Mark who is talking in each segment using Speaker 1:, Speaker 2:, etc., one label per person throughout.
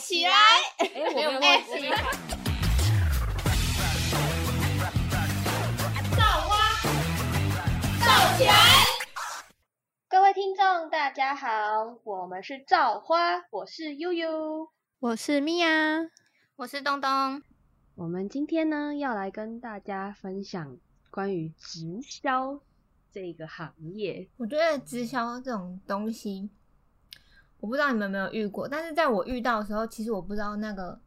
Speaker 1: 起来！
Speaker 2: 哎，我没有忘记。
Speaker 1: 造花，造起来！各位听众，大家好，我们是造花，我是悠悠，
Speaker 3: 我是米娅，
Speaker 4: 我是东东。
Speaker 2: 我们今天呢，要来跟大家分享关于直销这个行业。
Speaker 4: 我觉得直销这种东西。我不知道你们有没有遇过，但是在我遇到的时候，其实我不知道那个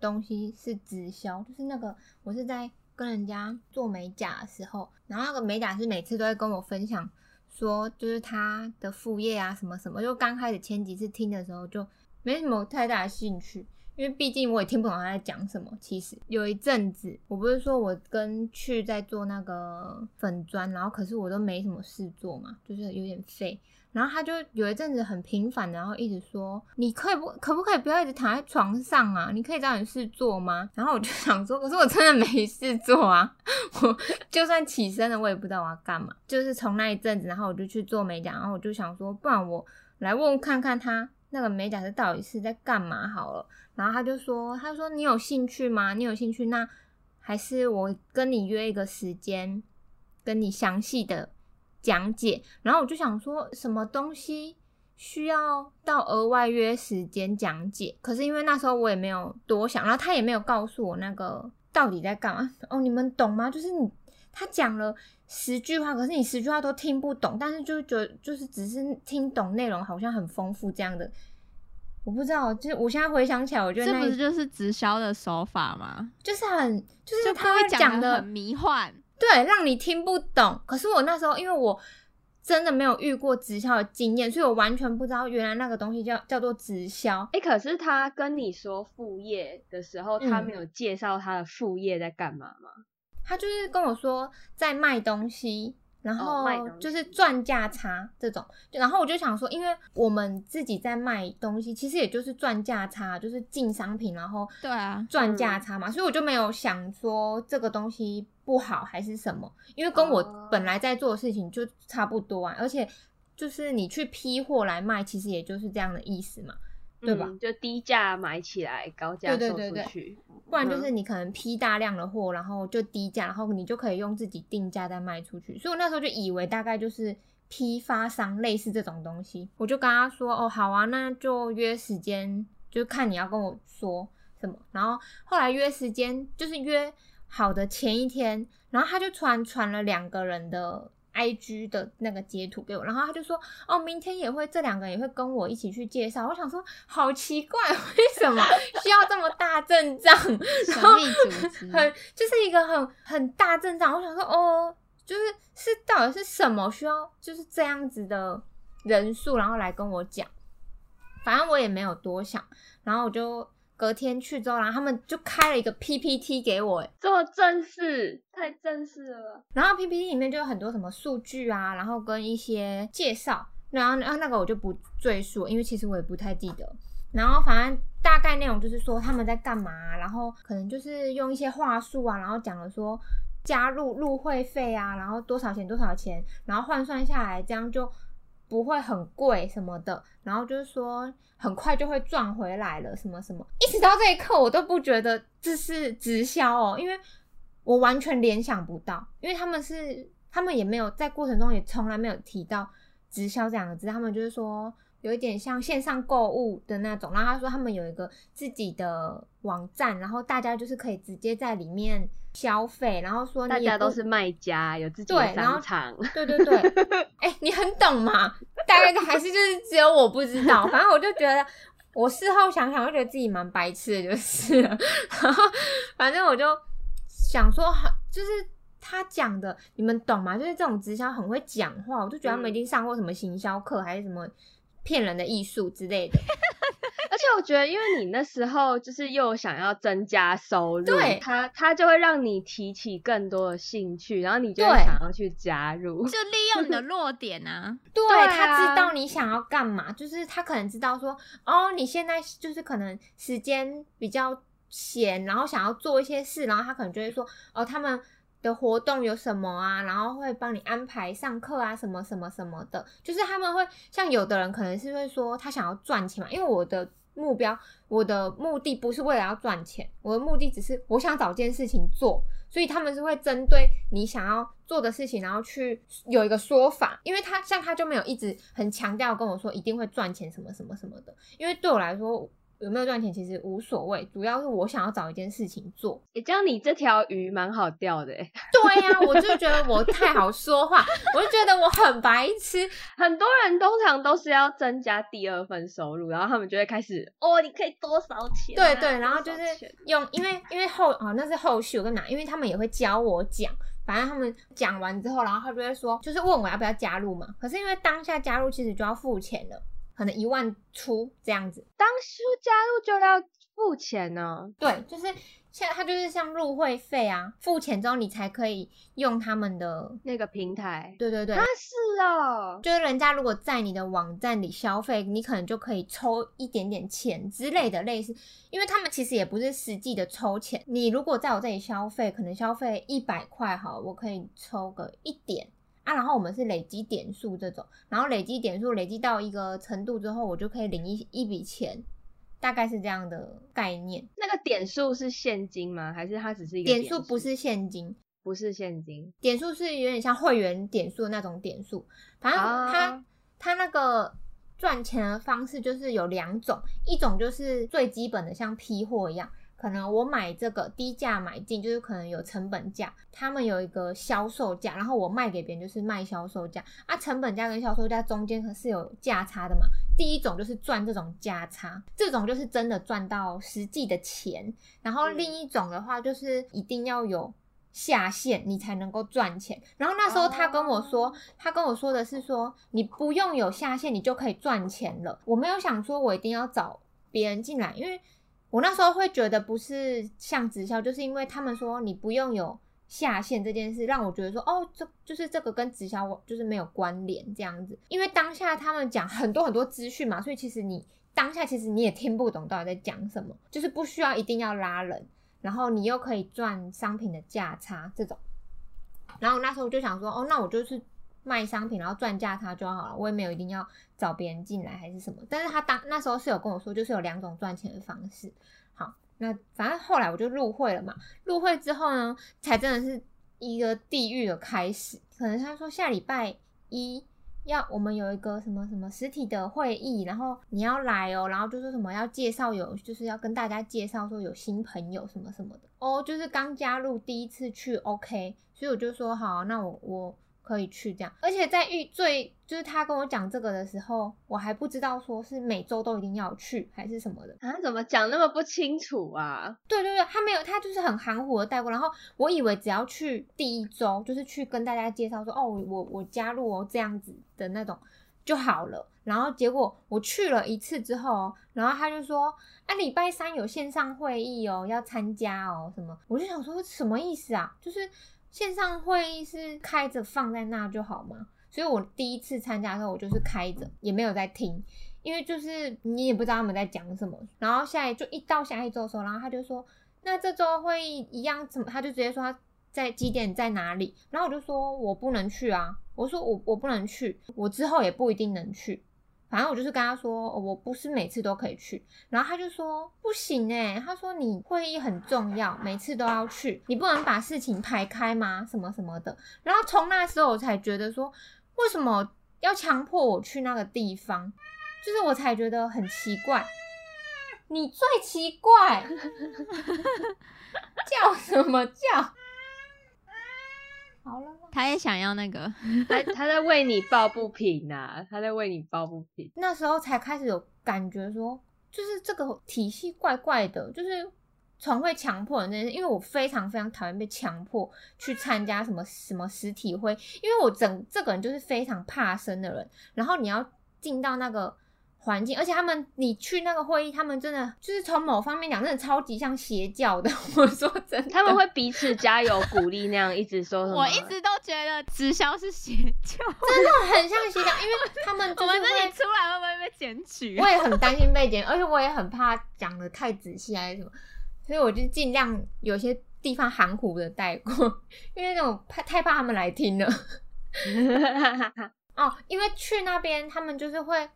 Speaker 4: 东西是直销，就是那个我是在跟人家做美甲的时候，然后那个美甲师每次都会跟我分享说，就是他的副业啊什么什么，就刚开始前几次听的时候就没什么太大的兴趣。因为毕竟我也听不懂他在讲什么。其实有一阵子，我不是说我跟去在做那个粉砖，然后可是我都没什么事做嘛，就是有点废。然后他就有一阵子很频繁的，然后一直说：“你可以不可不可以不要一直躺在床上啊？你可以找点事做吗？”然后我就想说：“可是我真的没事做啊！我就算起身了，我也不知道我要干嘛。”就是从那一阵子，然后我就去做美甲，然后我就想说：“不然我来问看看他那个美甲师到底是在干嘛好了。”然后他就说：“他说你有兴趣吗？你有兴趣，那还是我跟你约一个时间，跟你详细的讲解。”然后我就想说，什么东西需要到额外约时间讲解？可是因为那时候我也没有多想，然后他也没有告诉我那个到底在干嘛。哦，你们懂吗？就是你他讲了十句话，可是你十句话都听不懂，但是就觉得就是只是听懂内容，好像很丰富这样的。我不知道，就是我现在回想起来，我觉得
Speaker 3: 这不是就是直销的手法吗？
Speaker 4: 就是很，就是
Speaker 3: 他
Speaker 4: 会讲
Speaker 3: 的很迷幻，
Speaker 4: 对，让你听不懂。可是我那时候，因为我真的没有遇过直销的经验，所以我完全不知道原来那个东西叫叫做直销。
Speaker 2: 哎，可是他跟你说副业的时候，他没有介绍他的副业在干嘛吗？
Speaker 4: 他就是跟我说在卖东西。然后就是赚价差这种，然后我就想说，因为我们自己在卖东西，其实也就是赚价差，就是进商品，然后
Speaker 3: 对啊
Speaker 4: 赚价差嘛，所以我就没有想说这个东西不好还是什么，因为跟我本来在做的事情就差不多啊，而且就是你去批货来卖，其实也就是这样的意思嘛。对吧？
Speaker 2: 就低价买起来，高价售出去。
Speaker 4: 不然就是你可能批大量的货，然后就低价，然后你就可以用自己定价再卖出去。所以我那时候就以为大概就是批发商类似这种东西。我就跟他说：“哦，好啊，那就约时间，就看你要跟我说什么。”然后后来约时间就是约好的前一天，然后他就突然传了两个人的。I G 的那个截图给我，然后他就说：“哦，明天也会，这两个人也会跟我一起去介绍。”我想说，好奇怪，为什么需要这么大阵仗？
Speaker 3: 然后，
Speaker 4: 很就是一个很很大阵仗。我想说，哦，就是是到底是什么需要就是这样子的人数，然后来跟我讲。反正我也没有多想，然后我就。隔天去之后，然后他们就开了一个 PPT 给我，
Speaker 2: 这么正式，太正式了。
Speaker 4: 然后 PPT 里面就有很多什么数据啊，然后跟一些介绍，然后然后那个我就不赘述，因为其实我也不太记得。然后反正大概内容就是说他们在干嘛，然后可能就是用一些话术啊，然后讲了说加入入会费啊，然后多少钱多少钱，然后换算下来这样就。不会很贵什么的，然后就是说很快就会赚回来了，什么什么，一直到这一刻我都不觉得这是直销哦，因为我完全联想不到，因为他们是他们也没有在过程中也从来没有提到直销这两个字，他们就是说有一点像线上购物的那种，然后他说他们有一个自己的网站，然后大家就是可以直接在里面。消费，然后说
Speaker 2: 大家都是卖家，有自己的商场。
Speaker 4: 对对对，哎，你很懂嘛？大概还是就是只有我不知道。反正我就觉得，我事后想想，我觉得自己蛮白痴的，就是了。然后反正我就想说，就是他讲的，你们懂吗？就是这种直销很会讲话，我就觉得他们一定上过什么行销课，还是什么骗人的艺术之类的。
Speaker 2: 而且我觉得，因为你那时候就是又想要增加收入，
Speaker 4: 对，
Speaker 2: 他他就会让你提起更多的兴趣，然后你就会想要去加入，
Speaker 3: 就利用你的弱点啊。
Speaker 4: 对他知道你想要干嘛，就是他可能知道说，哦，你现在就是可能时间比较闲，然后想要做一些事，然后他可能就会说，哦，他们。的活动有什么啊？然后会帮你安排上课啊，什么什么什么的。就是他们会像有的人可能是会说他想要赚钱嘛，因为我的目标，我的目的不是为了要赚钱，我的目的只是我想找件事情做，所以他们是会针对你想要做的事情，然后去有一个说法，因为他像他就没有一直很强调跟我说一定会赚钱什么什么什么的，因为对我来说。有没有赚钱其实无所谓，主要是我想要找一件事情做。
Speaker 2: 也这样，你这条鱼蛮好钓的。
Speaker 4: 对呀，我就觉得我太好说话，我就觉得我很白痴。
Speaker 2: 很多人通常都是要增加第二份收入，然后他们就会开始哦，你可以多少钱？
Speaker 4: 对对，然后就是用，因为因为后哦那是后续我跟你讲，因为他们也会教我讲，反正他们讲完之后，然后他就会说，就是问我要不要加入嘛。可是因为当下加入其实就要付钱了。可能一万出这样子，
Speaker 2: 当初加入就要付钱呢？
Speaker 4: 对，就是现在它就是像入会费啊，付钱之后你才可以用他们的
Speaker 2: 那个平台。
Speaker 4: 对对对，
Speaker 2: 啊是哦，
Speaker 4: 就是人家如果在你的网站里消费，你可能就可以抽一点点钱之类的，类似，因为他们其实也不是实际的抽钱。你如果在我这里消费，可能消费一百块哈，我可以抽个一点。啊，然后我们是累积点数这种，然后累积点数累积到一个程度之后，我就可以领一一笔钱，大概是这样的概念。
Speaker 2: 那个点数是现金吗？还是它只是一个
Speaker 4: 点数？不是现金，
Speaker 2: 不是现金，
Speaker 4: 点数是有点像会员点数那种点数。反正它它那个赚钱的方式就是有两种，一种就是最基本的像批货一样。可能我买这个低价买进，就是可能有成本价，他们有一个销售价，然后我卖给别人就是卖销售价啊。成本价跟销售价中间可是有价差的嘛。第一种就是赚这种价差，这种就是真的赚到实际的钱。然后另一种的话就是一定要有下线，你才能够赚钱。然后那时候他跟我说，他跟我说的是说你不用有下线，你就可以赚钱了。我没有想说我一定要找别人进来，因为。我那时候会觉得不是像直销，就是因为他们说你不用有下线这件事，让我觉得说哦，这就是这个跟直销就是没有关联这样子。因为当下他们讲很多很多资讯嘛，所以其实你当下其实你也听不懂到底在讲什么，就是不需要一定要拉人，然后你又可以赚商品的价差这种。然后那时候我就想说，哦，那我就是。卖商品，然后赚价差就好了。我也没有一定要找别人进来还是什么。但是他当那时候是有跟我说，就是有两种赚钱的方式。好，那反正后来我就入会了嘛。入会之后呢，才真的是一个地狱的开始。可能他说下礼拜一要我们有一个什么什么实体的会议，然后你要来哦，然后就说什么要介绍有，就是要跟大家介绍说有新朋友什么什么的哦，就是刚加入第一次去，OK。所以我就说好，那我我。可以去这样，而且在遇最就是他跟我讲这个的时候，我还不知道说是每周都一定要去还是什么的
Speaker 2: 啊？怎么讲那么不清楚啊？
Speaker 4: 对对对，他没有，他就是很含糊的带过。然后我以为只要去第一周，就是去跟大家介绍说哦，我我加入哦这样子的那种就好了。然后结果我去了一次之后，然后他就说啊，礼拜三有线上会议哦，要参加哦什么？我就想说什么意思啊？就是。线上会议是开着放在那就好吗？所以我第一次参加的时候，我就是开着，也没有在听，因为就是你也不知道他们在讲什么。然后下一就一到下一周的时候，然后他就说，那这周会议一样怎么？他就直接说他在几点在哪里？然后我就说我不能去啊，我说我我不能去，我之后也不一定能去。反正我就是跟他说，我不是每次都可以去，然后他就说不行哎，他说你会议很重要，每次都要去，你不能把事情排开吗？什么什么的。然后从那时候我才觉得说，为什么要强迫我去那个地方？就是我才觉得很奇怪。你最奇怪，叫什么叫？好了，
Speaker 3: 他也想要那个，
Speaker 2: 他他在为你抱不平呐，他在为你抱不平。
Speaker 4: 那时候才开始有感觉说，就是这个体系怪怪的，就是从会强迫人那些，因为我非常非常讨厌被强迫去参加什么什么实体会，因为我整这个人就是非常怕生的人，然后你要进到那个。环境，而且他们，你去那个会议，他们真的就是从某方面讲，真的超级像邪教的。我说真的，
Speaker 2: 他们会彼此加油鼓励那样，一直说。
Speaker 3: 我一直都觉得直销是邪教，
Speaker 4: 真的很像邪教，因为他们我们
Speaker 3: 这里出来会不会被检举？
Speaker 4: 我也很担心被检，而且我也很怕讲的太仔细还是什么，所以我就尽量有些地方含糊的带过，因为那种怕太怕他们来听了。哦，因为去那边他们就是会。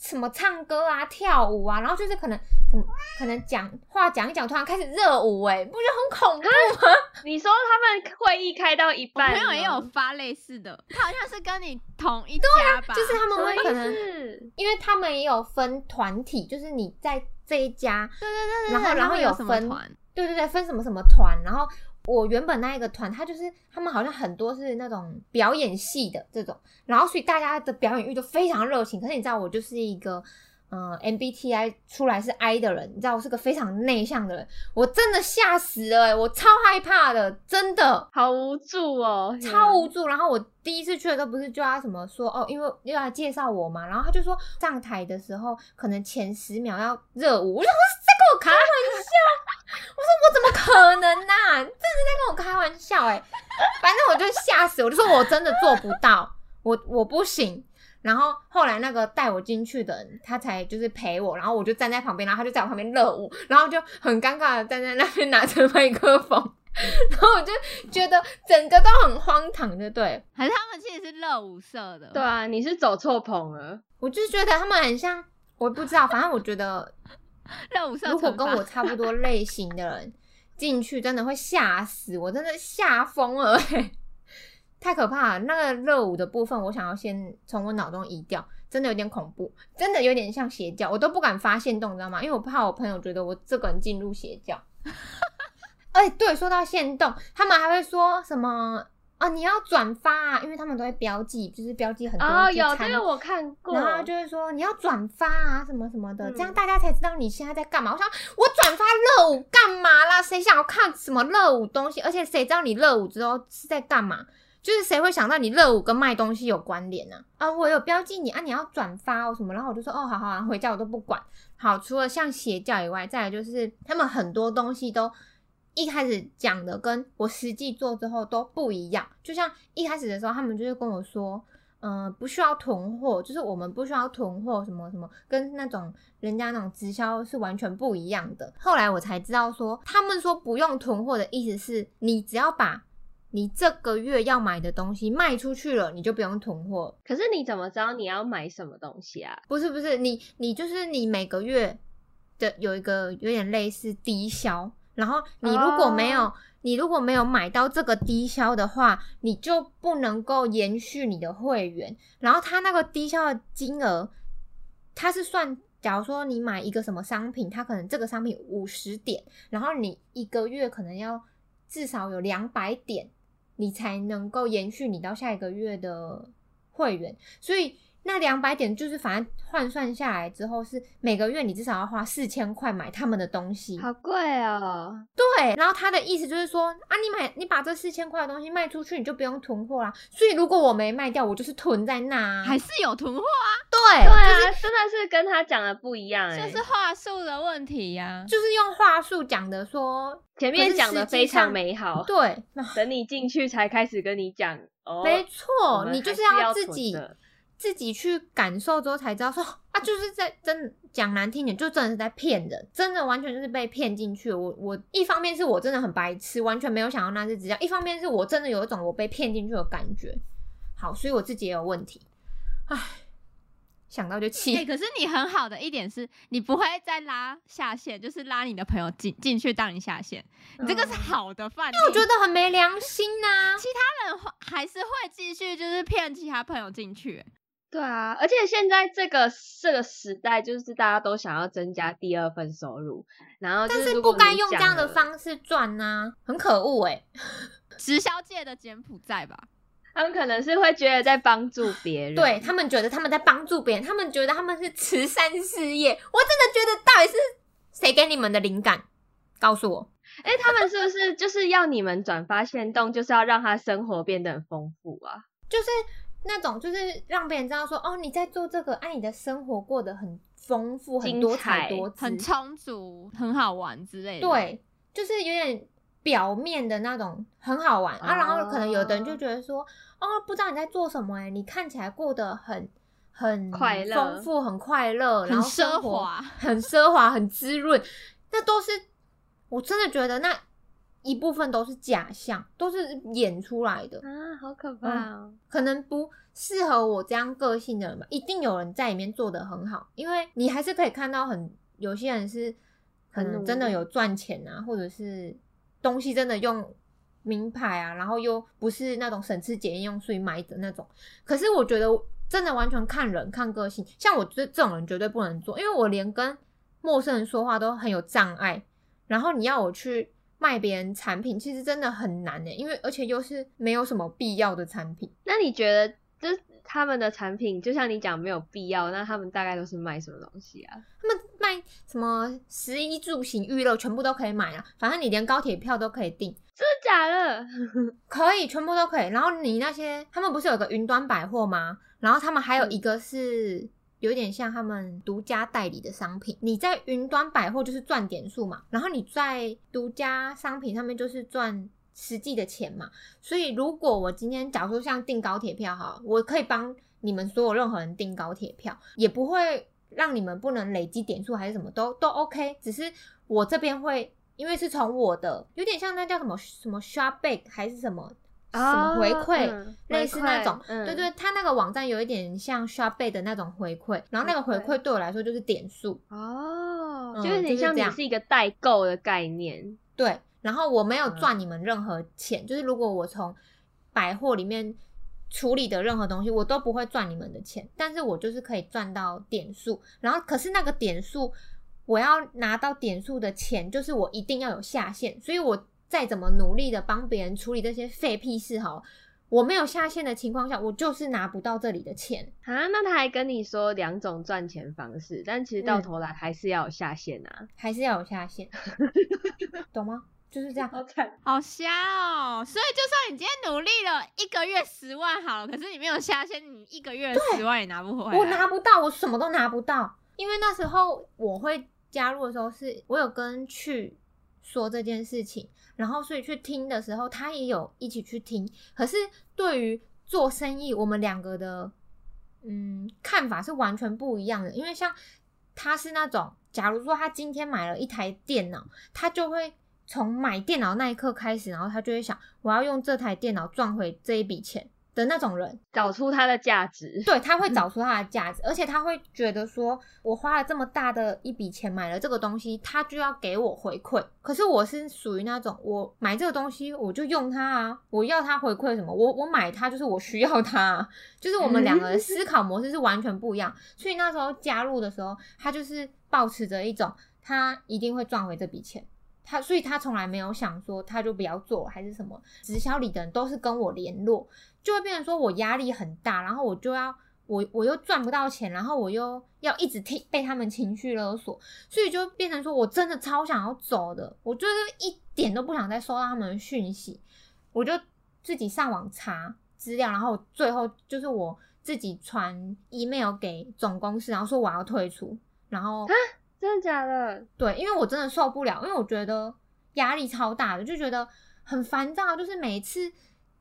Speaker 4: 什么唱歌啊、跳舞啊，然后就是可能什么可能讲话讲一讲，突然开始热舞、哎，不觉得很恐怖吗？
Speaker 1: 你说他们会议开到一
Speaker 3: 我
Speaker 1: 半，
Speaker 3: 朋友也有发类似的，他好像是跟你同一家吧，
Speaker 4: 就是他们会可能，
Speaker 1: 是。
Speaker 4: 因为他们也有分团体，就是你在这一家，
Speaker 3: 对对对对，
Speaker 4: 然后然后
Speaker 3: 有
Speaker 4: 分
Speaker 3: 团，
Speaker 4: 对对对，分什么什么团，然后我原本那一个团，他就是他们好像很多是那种表演系的这种，然后所以大家的表演欲都非常热情。可是你知道，我就是一个嗯、呃 MBTI 出来是 I 的人，你知道我是个非常内向的人，我真的吓死了、欸，我超害怕的，真的。
Speaker 1: 好无助哦，
Speaker 4: 超无助，然后我第一次去的时候不是就要什么说哦，因为又要介绍我嘛，然后他就说上台的时候可能前十秒要热舞，我就说在跟我开玩笑，我说我怎么可能呐、啊？真的在跟我开玩笑哎、反正我就吓死，我就说我真的做不到，我我不行。然后后来那个带我进去的人，他才就是陪我，然后我就站在旁边，然后他就在我旁边热舞，然后就很尴尬的站在那边拿着麦克风，然后我就觉得整个都很荒唐，就对。
Speaker 3: 还是他们其实是热舞社的，
Speaker 1: 对啊，你是走错棚了。
Speaker 4: 我就觉得他们很像，我不知道，反正我觉得
Speaker 3: 热舞社
Speaker 4: 如果跟我差不多类型的人进去，真的会吓死我，真的吓疯了、欸，太可怕了。那个热舞的部分，我想要先从我脑中移掉，真的有点恐怖，真的有点像邪教，我都不敢发现动，你知道吗？因为我怕我朋友觉得我这个人进入邪教。哎、对，说到限动，他们还会说什么啊？你要转发啊，因为他们都会标记，就是标记很多
Speaker 1: 哦，有这个我看过，
Speaker 4: 然后就是说你要转发啊什么什么的，
Speaker 1: 嗯
Speaker 4: 这样大家才知道你现在在干嘛。我想我转发热舞干嘛啦？谁想要看什么热舞东西？而且谁知道你热舞之后是在干嘛？就是谁会想到你热舞跟卖东西有关联呢、啊？我有标记你啊，你要转发哦什么，然后我就说哦好好，然后回家我都不管。好，除了像邪教以外，再来就是他们很多东西都一开始讲的跟我实际做之后都不一样。就像一开始的时候，他们就是跟我说，嗯、不需要囤货，就是我们不需要囤货，什么什么，跟那种人家那种直销是完全不一样的。后来我才知道说，他们说不用囤货的意思是你只要把你这个月要买的东西卖出去了，你就不用囤货。
Speaker 1: 可是你怎么知道你要买什么东西啊？
Speaker 4: 不是不是，你你就是你每个月的有一个有点类似低消，然后你如果没有、
Speaker 1: 哦
Speaker 4: 你如果没有买到这个低消的话，你就不能够延续你的会员。然后它那个低消的金额，它是算，假如说你买一个什么商品，它可能这个商品五十点，然后你一个月可能要至少有两百点，你才能够延续你到下一个月的会员。所以那两百点就是反正换算下来之后，是每个月你至少要花四千块买他们的东西。
Speaker 1: 好贵哦！
Speaker 4: 对，然后他的意思就是说啊，你买你把这四千块的东西卖出去，你就不用囤货啦。所以如果我没卖掉，我就是囤在那啊。
Speaker 3: 还是有囤货啊，
Speaker 4: 对，
Speaker 1: 对啊，真的是跟他讲的不一样哎、
Speaker 3: 就是话术的问题呀、
Speaker 4: 就是用话术讲的说，
Speaker 1: 前面讲的非常美
Speaker 4: 好。
Speaker 1: 好，
Speaker 4: 对，
Speaker 1: 等你进去才开始跟你讲哦。
Speaker 4: 没错，你就是
Speaker 1: 要
Speaker 4: 自己自己去感受之后才知道说 啊，就是在真的讲难听点，就真的是在骗人，真的完全就是被骗进去。我我一方面是我真的很白痴，完全没有想到那是直销；一方面是我真的有一种我被骗进去的感觉。好，所以我自己也有问题，唉，想到就气。
Speaker 3: 哎、可是你很好的一点是，你不会再拉下线，就是拉你的朋友进进去当你下线，你这个是好的范例。
Speaker 4: 我觉得很没良心呐、
Speaker 3: 其他人会还是会继续就是骗其他朋友进去、
Speaker 1: 对啊，而且现在这个这个时代，就是大家都想要增加第二份收入，然后就
Speaker 4: 但是不该用这
Speaker 1: 讲
Speaker 4: 样的方式赚呐、很可恶哎、
Speaker 3: 直销界的柬埔寨吧。
Speaker 1: 他们可能是会觉得在帮助别人，
Speaker 4: 对他们觉得他们在帮助别人，他们觉得他们是慈善事业。我真的觉得到底是谁给你们的灵感？告诉我。
Speaker 1: 哎、他们是不是就是要你们转发现动，就是要让他生活变得很丰富啊？
Speaker 4: 就是那种，就是让别人知道说，哦，你在做这个，啊，你的生活过得很丰富，很
Speaker 1: 精
Speaker 4: 多彩
Speaker 1: 彩
Speaker 4: 多姿，
Speaker 3: 很充足，很好玩之类的。，
Speaker 4: 对，就是有点表面的那种很好玩、啊。然后可能有的人就觉得说，哦，不知道你在做什么、欸，你看起来过得很很
Speaker 1: 快乐
Speaker 4: 丰富，很快乐，
Speaker 3: 很
Speaker 4: 然后
Speaker 3: 奢华。
Speaker 4: 很奢华，很滋润，那都是我真的觉得那一部分都是假象，都是演出来的，
Speaker 2: 啊，好可怕哦！
Speaker 4: 可能不适合我这样个性的人吧。一定有人在里面做的很好，因为你还是可以看到很有些人是可能真的有赚钱啊，或者是东西真的用名牌啊，然后又不是那种省吃俭用用以买的那种。可是我觉得真的完全看人看个性，像我这这种人绝对不能做，因为我连跟陌生人说话都很有障碍，然后你要我去。卖别人产品其实真的很难呢，因为而且又是没有什么必要的产品。
Speaker 2: 那你觉得，就他们的产品，就像你讲没有必要，那他们大概都是卖什么东西啊？
Speaker 4: 他们卖什么食衣住行娱乐，全部都可以买啊。反正你连高铁票都可以订，
Speaker 2: 真的假的？
Speaker 4: 可以，全部都可以。然后你那些，他们不是有个云端百货吗？然后他们还有一个是。有点像他们独家代理的商品，你在云端百货就是赚点数嘛，然后你在独家商品上面就是赚实际的钱嘛。所以如果我今天假如说像订高铁票哈，我可以帮你们所有任何人订高铁票，也不会让你们不能累积点数还是什么都都 OK，只是我这边会因为是从我的有点像那叫什么什么 Shopback 还是什么。什么回馈，类似那种，对对，他那个网站有一点像 Shopee 的那种回馈，然后那个回馈对我来说就是点数
Speaker 2: 哦，就有点像你是一个代购的概念，
Speaker 4: 对。然后我没有赚你们任何钱，就是如果我从百货里面处理的任何东西，我都不会赚你们的钱，但是我就是可以赚到点数。然后可是那个点数，我要拿到点数的钱，就是我一定要有下限，所以我。再怎么努力的帮别人处理这些废屁事哈，我没有下线的情况下，我就是拿不到这里的钱
Speaker 2: 啊。那他还跟你说两种赚钱方式，但其实到头来还是要有下线啊，
Speaker 4: 还是要有下线，懂吗？就是这样，
Speaker 2: 好惨，
Speaker 3: 好瞎哦。所以就算你今天努力了一个月十万好了，可是你没有下线，你一个月十万也拿不回来。
Speaker 4: 我拿不到，我什么都拿不到，因为那时候我会加入的时候，是我有跟去说这件事情。然后，所以去听的时候，他也有一起去听。可是，对于做生意，我们两个的嗯看法是完全不一样的。因为像他是那种，假如说他今天买了一台电脑，他就会从买电脑那一刻开始，然后他就会想，我要用这台电脑赚回这一笔钱。的那种人
Speaker 2: 找出他的价值，
Speaker 4: 对他会找出他的价值，而且他会觉得说，我花了这么大的一笔钱买了这个东西，他就要给我回馈。可是我是属于那种，我买这个东西我就用它啊，我要它回馈什么？我我买它就是我需要它，啊就是我们两个的思考模式是完全不一样。所以那时候加入的时候，他就是保持着一种，他一定会赚回这笔钱。他所以他从来没有想说他就不要做还是什么。直销里的人都是跟我联络。就会变成说我压力很大，然后我就要我我又赚不到钱，然后我又要一直听被他们情绪勒索，所以就变成说我真的超想要走的，我就是一点都不想再收到他们的讯息，我就自己上网查资料，然后最后就是我自己传 email 给总公司，然后说我要退出，然后
Speaker 2: 啊，真的假的？
Speaker 4: 对，因为我真的受不了，因为我觉得压力超大的，就觉得很烦躁，就是每次。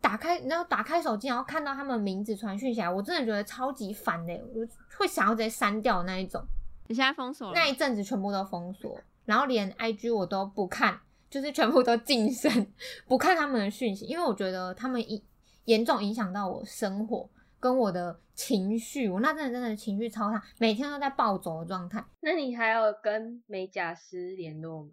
Speaker 4: 打开，然后打开手机，然后看到他们名字传讯起来，我真的觉得超级烦的，我会想要直接删掉那一种。
Speaker 3: 你现在封锁了？
Speaker 4: 那一阵子全部都封锁，然后连 IG 我都不看，就是全部都晋升，不看他们的讯息，因为我觉得他们影严重影响到我生活跟我的情绪，我那阵子真的情绪超差，每天都在暴走的状态。
Speaker 2: 那你还有跟美甲师联络吗？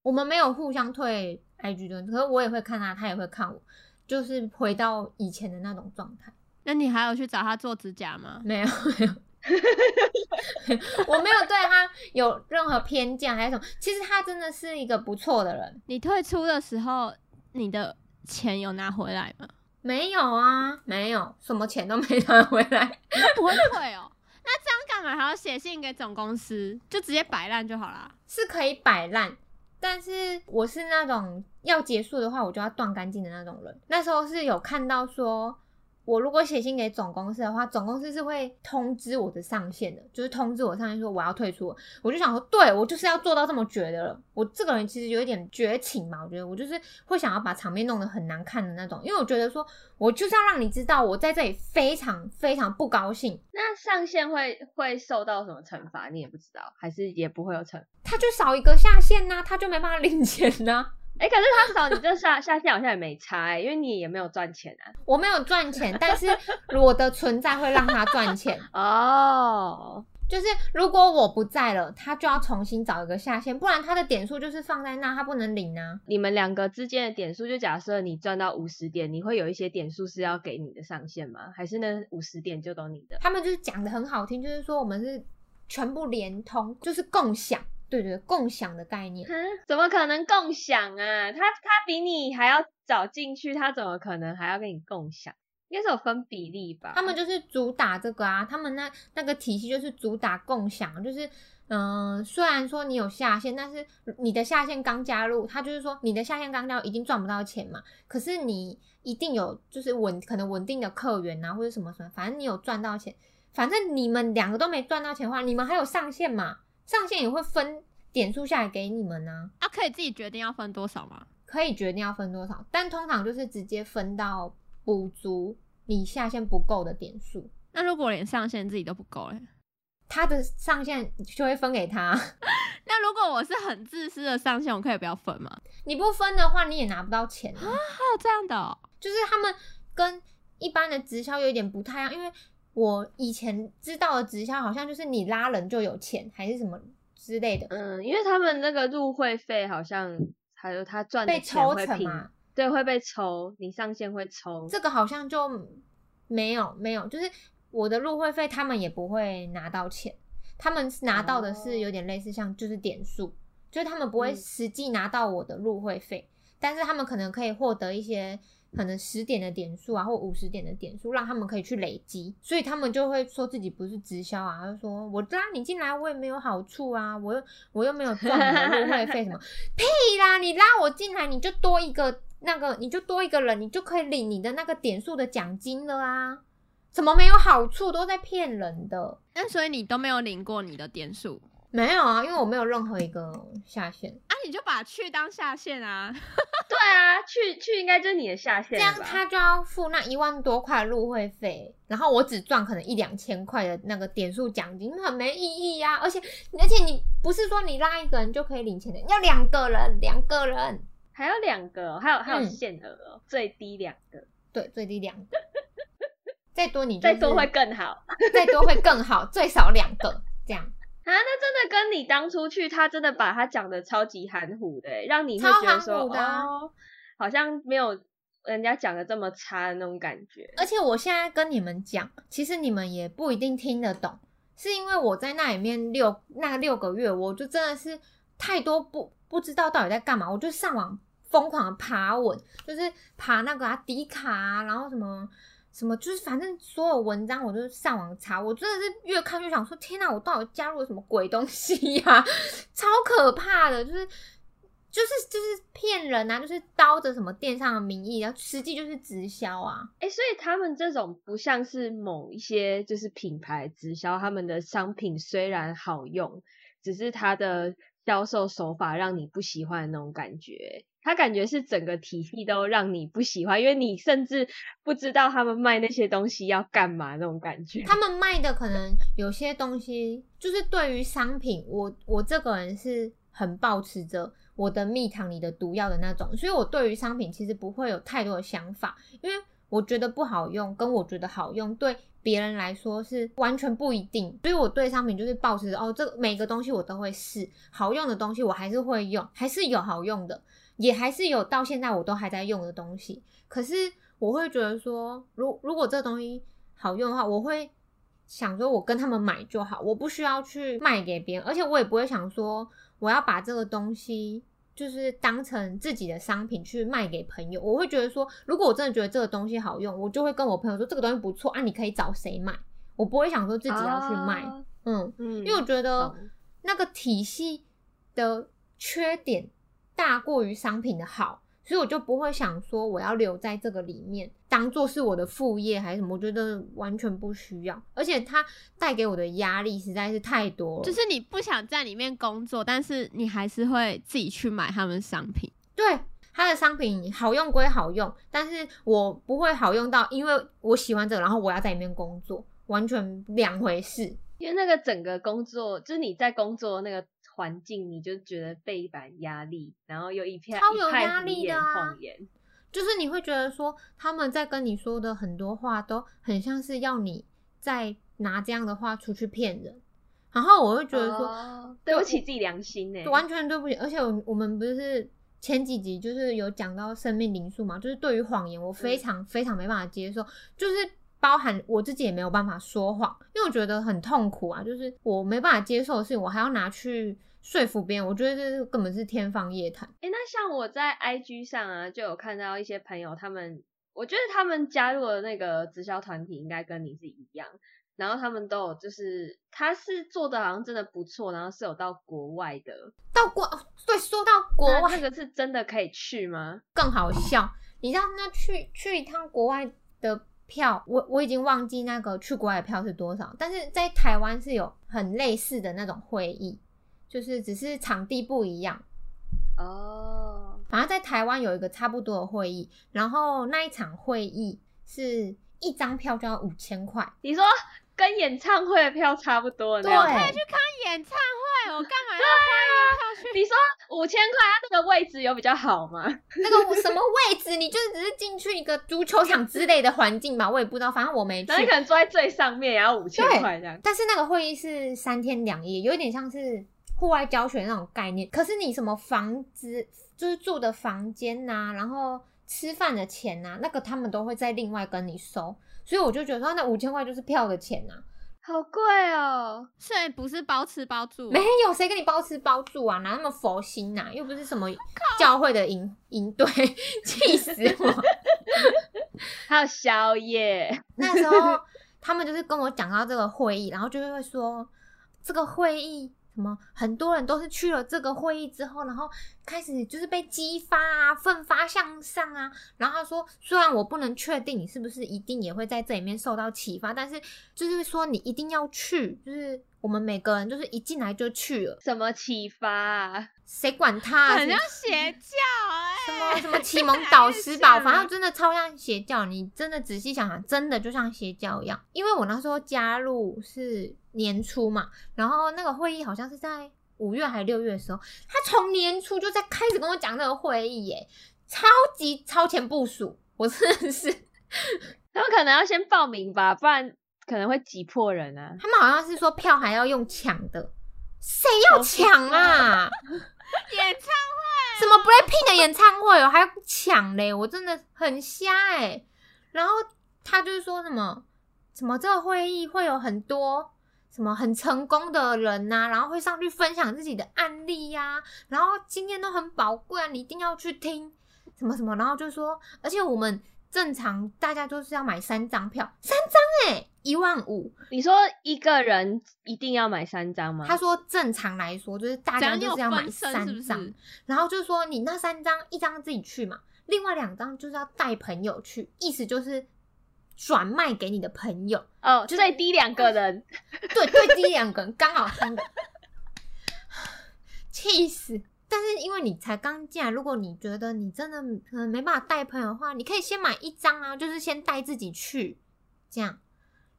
Speaker 4: 我们没有互相退 IG 的，可是我也会看他，他也会看我。就是回到以前的那种状态。
Speaker 3: 那你还有去找他做指甲吗？
Speaker 4: 没有，没有，我没有对他有任何偏见还是什么。其实他真的是一个不错的人。
Speaker 3: 你退出的时候，你的钱有拿回来吗？
Speaker 4: 没有啊，没有，什么钱都没拿回来。
Speaker 3: 不会 退哦。那这样干嘛还要写信给总公司？就直接摆烂就好啦。
Speaker 4: 是可以摆烂。但是我是那种要结束的话，我就要断干净的那种人。那时候是有看到说。我如果写信给总公司的话，总公司是会通知我的上线的，就是通知我上线说我要退出。我就想说，对我就是要做到这么绝的了。我这个人其实有一点绝情嘛，我觉得我就是会想要把场面弄得很难看的那种，因为我觉得说我就是要让你知道我在这里非常非常不高兴。
Speaker 2: 那上线会会受到什么惩罚？你也不知道，还是也不会有惩？
Speaker 4: 他就少一个下线呐，他就没办法领钱呐。
Speaker 2: 哎、可是他扫你这下下线好像也没差哎、因为你也没有赚钱啊。
Speaker 4: 我没有赚钱，但是我的存在会让他赚钱。
Speaker 2: 哦，
Speaker 4: 就是如果我不在了，他就要重新找一个下线，不然他的点数就是放在那，他不能领啊。
Speaker 2: 你们两个之间的点数，就假设你赚到五十点，你会有一些点数是要给你的上限吗？还是那五十点就都你的？
Speaker 4: 他们就是讲的很好听，就是说我们是全部连通，就是共享，对对，对共享的概念。
Speaker 2: 哈怎么可能共享啊？他他比你还要早进去，他怎么可能还要跟你共享？应该是有分比例吧？
Speaker 4: 他们就是主打这个啊，他们那那个体系就是主打共享，就是嗯、呃虽然说你有下线，但是你的下线刚加入，他就是说你的下线刚加入一定赚不到钱嘛，可是你一定有就是稳可能稳定的客源啊，或者什么什么，反正你有赚到钱，反正你们两个都没赚到钱的话，你们还有上线嘛，上限也会分点数下来给你们呢、
Speaker 3: 啊，可以自己决定要分多少吗？
Speaker 4: 可以决定要分多少，但通常就是直接分到补足你下线不够的点数。
Speaker 3: 那如果连上线自己都不够嘞？
Speaker 4: 他的上限就会分给他，
Speaker 3: 那如果我是很自私的上限，我可以不要分吗？
Speaker 4: 你不分的话，你也拿不到钱、啊。
Speaker 3: 还有这样的、哦，
Speaker 4: 就是他们跟一般的直销有一点不太一样，因为我以前知道的直销好像就是你拉人就有钱，还是什么之类的，
Speaker 2: 嗯，因为他们那个入会费好像还有他赚的
Speaker 4: 被抽成嘛。
Speaker 2: 对，会被抽，你上线会抽。
Speaker 4: 这个好像就没有没有，就是我的入会费他们也不会拿到钱，他们拿到的是有点类似像就是点数，就是他们不会
Speaker 2: 嗯
Speaker 4: 实际拿到我的入会费，但是他们可能可以获得一些可能十点的点数啊，或五十点的点数，让他们可以去累积，所以他们就会说自己不是直销啊，就说我拉你进来我也没有好处啊，我又我又没有赚入会费什么，屁啦！你拉我进来你就多一个那个，你就多一个人，你就可以领你的那个点数的奖金了啊。什么没有好处？都在骗人的。
Speaker 3: 那所以你都没有领过你的点数
Speaker 4: 没有啊，因为我没有任何一个下线，
Speaker 3: 啊？你就把去当下线啊？
Speaker 2: 对啊，去去应该就是你的下线
Speaker 4: 这样他就要付那一万多块入会费，然后我只赚可能一两千块的那个点数奖金，很没意义呀、而且而且你不是说你拉一个人就可以领钱的，要两个人，两个人，
Speaker 2: 还有两个哦，还有还有
Speaker 4: 嗯
Speaker 2: 限额哦，最低两个，
Speaker 4: 对，最低两个，再多你、就是、
Speaker 2: 再多会更好。
Speaker 4: 再多会更好，最少两个这样。
Speaker 2: 啊，那真的跟你当初去，他真的把他讲的超级含糊的欸，让你会觉得说，哦，好像没有人家讲的这么差的那种感觉。
Speaker 4: 而且我现在跟你们讲，其实你们也不一定听得懂，是因为我在那里面六那六个月，我就真的是太多不不知道到底在干嘛，我就上网疯狂的爬文，就是爬那个啊迪卡啊，然后什么。什么就是反正所有文章我都上网查，我真的是越看越想说，天哪，我到底加入了什么鬼东西呀、超可怕的，就是就是就是骗人啊，就是刀着什么电商的名义，然后实际就是直销啊。
Speaker 2: 哎、所以他们这种不像是某一些就是品牌直销，他们的商品虽然好用，只是它的销售手法让你不喜欢那种感觉。他感觉是整个体系都让你不喜欢，因为你甚至不知道他们卖那些东西要干嘛那种感觉。
Speaker 4: 他们卖的可能有些东西，就是对于商品，我我这个人是很保持着我的蜜糖里的毒药的那种，所以我对于商品其实不会有太多的想法，因为我觉得不好用，跟我觉得好用，对别人来说是完全不一定。所以我对商品就是保持着哦，这每个东西我都会试，好用的东西我还是会用，还是有好用的，也还是有到现在我都还在用的东西。可是我会觉得说，如如果这个东西好用的话，我会想说，我跟他们买就好，我不需要去卖给别人，而且我也不会想说我要把这个东西就是当成自己的商品去卖给朋友。我会觉得说，如果我真的觉得这个东西好用，我就会跟我朋友说这个东西不错啊，你可以找谁买。我不会想说自己要去卖，
Speaker 2: 啊
Speaker 4: 嗯，
Speaker 2: 嗯，
Speaker 4: 因为我觉得那个体系的缺点大过于商品的好，所以我就不会想说我要留在这个里面当做是我的副业还是什么，我觉得完全不需要，而且它带给我的压力实在是太多了。
Speaker 3: 就是你不想在里面工作，但是你还是会自己去买他们商品。
Speaker 4: 对它的商品好用归好用，但是我不会好用到因为我喜欢这个，然后我要在里面工作，完全两回事。
Speaker 2: 因因为那个整个工作，就是你在工作那个环境，你就觉得倍感压力，然后又一片
Speaker 4: 超有压力的啊
Speaker 2: 谎言。
Speaker 4: 就是你会觉得说他们在跟你说的很多话都很像是要你再拿这样的话出去骗人，然后我会觉得说、
Speaker 2: 哦对不起自己良心呢、
Speaker 4: 完全对不起，而且我我们不是前几集就是有讲到生命灵数嘛，就是对于谎言我非常非常没办法接受，就是包含我自己也没有办法说谎，因为我觉得很痛苦啊，就是我没办法接受的事情，我还要拿去说服别人，我觉得这根本是天方夜谭。
Speaker 2: 诶，那像我在 IG 上啊，就有看到一些朋友，他们我觉得他们加入了那个直销团体应该跟你是一样，然后他们都有就是他是做的好像真的不错，然后是有到国外的，
Speaker 4: 到国哦对，说到国外
Speaker 2: 那这个是真的可以去吗？
Speaker 4: 更好笑，你知道那去去一趟国外的票，我我已经忘记那个去国外的票是多少，但是在台湾是有很类似的那种会议，就是只是场地不一样。
Speaker 2: 哦，
Speaker 4: 反正在台湾有一个差不多的会议，然后那一场会议是一张票就要五千块，
Speaker 2: 你说跟演唱会的票差不多的
Speaker 4: 我
Speaker 2: 可以去，
Speaker 3: 看演唱会，我干嘛要花一票去？
Speaker 2: 你说五千块，它那个位置有比较好吗？
Speaker 4: 那个什么位置，你就是只是进去一个足球场之类的环境吧，我也不知道，反正我没去
Speaker 2: 然后你可。能坐在最上面，也要五千
Speaker 4: 对
Speaker 2: 块这样。
Speaker 4: 但是那个会议是三天两夜，有点像是户外教学那种概念。可是你什么房子，就是住的房间呐、然后吃饭的钱呐、那个他们都会再另外跟你收。所以我就觉得说，那五千块就是票的钱呐、
Speaker 2: 好贵哦！
Speaker 3: 所以不是包吃包住，
Speaker 4: 没有谁跟你包吃包住啊，哪那么佛心呐、又不是什么教会的营营队，气死我！
Speaker 2: 还有宵夜，
Speaker 4: 那时候他们就是跟我讲到这个会议，然后就会说这个会议什么，很多人都是去了这个会议之后，然后开始就是被激发啊，奋发向上啊。然后他说，虽然我不能确定你是不是一定也会在这里面受到启发，但是就是说你一定要去，就是我们每个人就是一进来就去了，
Speaker 2: 什么启发？
Speaker 4: 谁管他、啊？
Speaker 3: 很像邪教哎、
Speaker 4: 什么什么启蒙导师吧，反正真的超像邪教。你真的仔细想想，真的就像邪教一样。因为我那时候加入是年初嘛，然后那个会议好像是在五月还是六月的时候，他从年初就在开始跟我讲这个会议，耶，超级超前部署，我真的是。
Speaker 2: 他们可能要先报名吧，不然可能会挤破人啊。
Speaker 4: 他们好像是说票还要用抢的，谁要抢啊？
Speaker 3: 演唱会。
Speaker 4: 什么 Blackpink 的演唱会哦，还要抢嘞，我真的很瞎哎、然后他就是说什么什么这个会议会有很多什么很成功的人呐、然后会上去分享自己的案例呀、然后经验都很宝贵啊，你一定要去听什么什么，然后就说，而且我们正常大家都是要买三张票，三张哎、一万五，
Speaker 2: 你说一个人一定要买三张吗？
Speaker 4: 他说正常来说就是大家就是要买三张，
Speaker 3: 是是？
Speaker 4: 然后就说你那三张，一张自己去嘛，另外两张就是要带朋友去，意思就是转卖给你的朋友。
Speaker 2: 哦，就最低两个人，
Speaker 4: 对，最，低两个人刚好三个，气死！但是因为你才刚进来，如果你觉得你真的可能没办法带朋友的话，你可以先买一张啊，就是先带自己去，这样。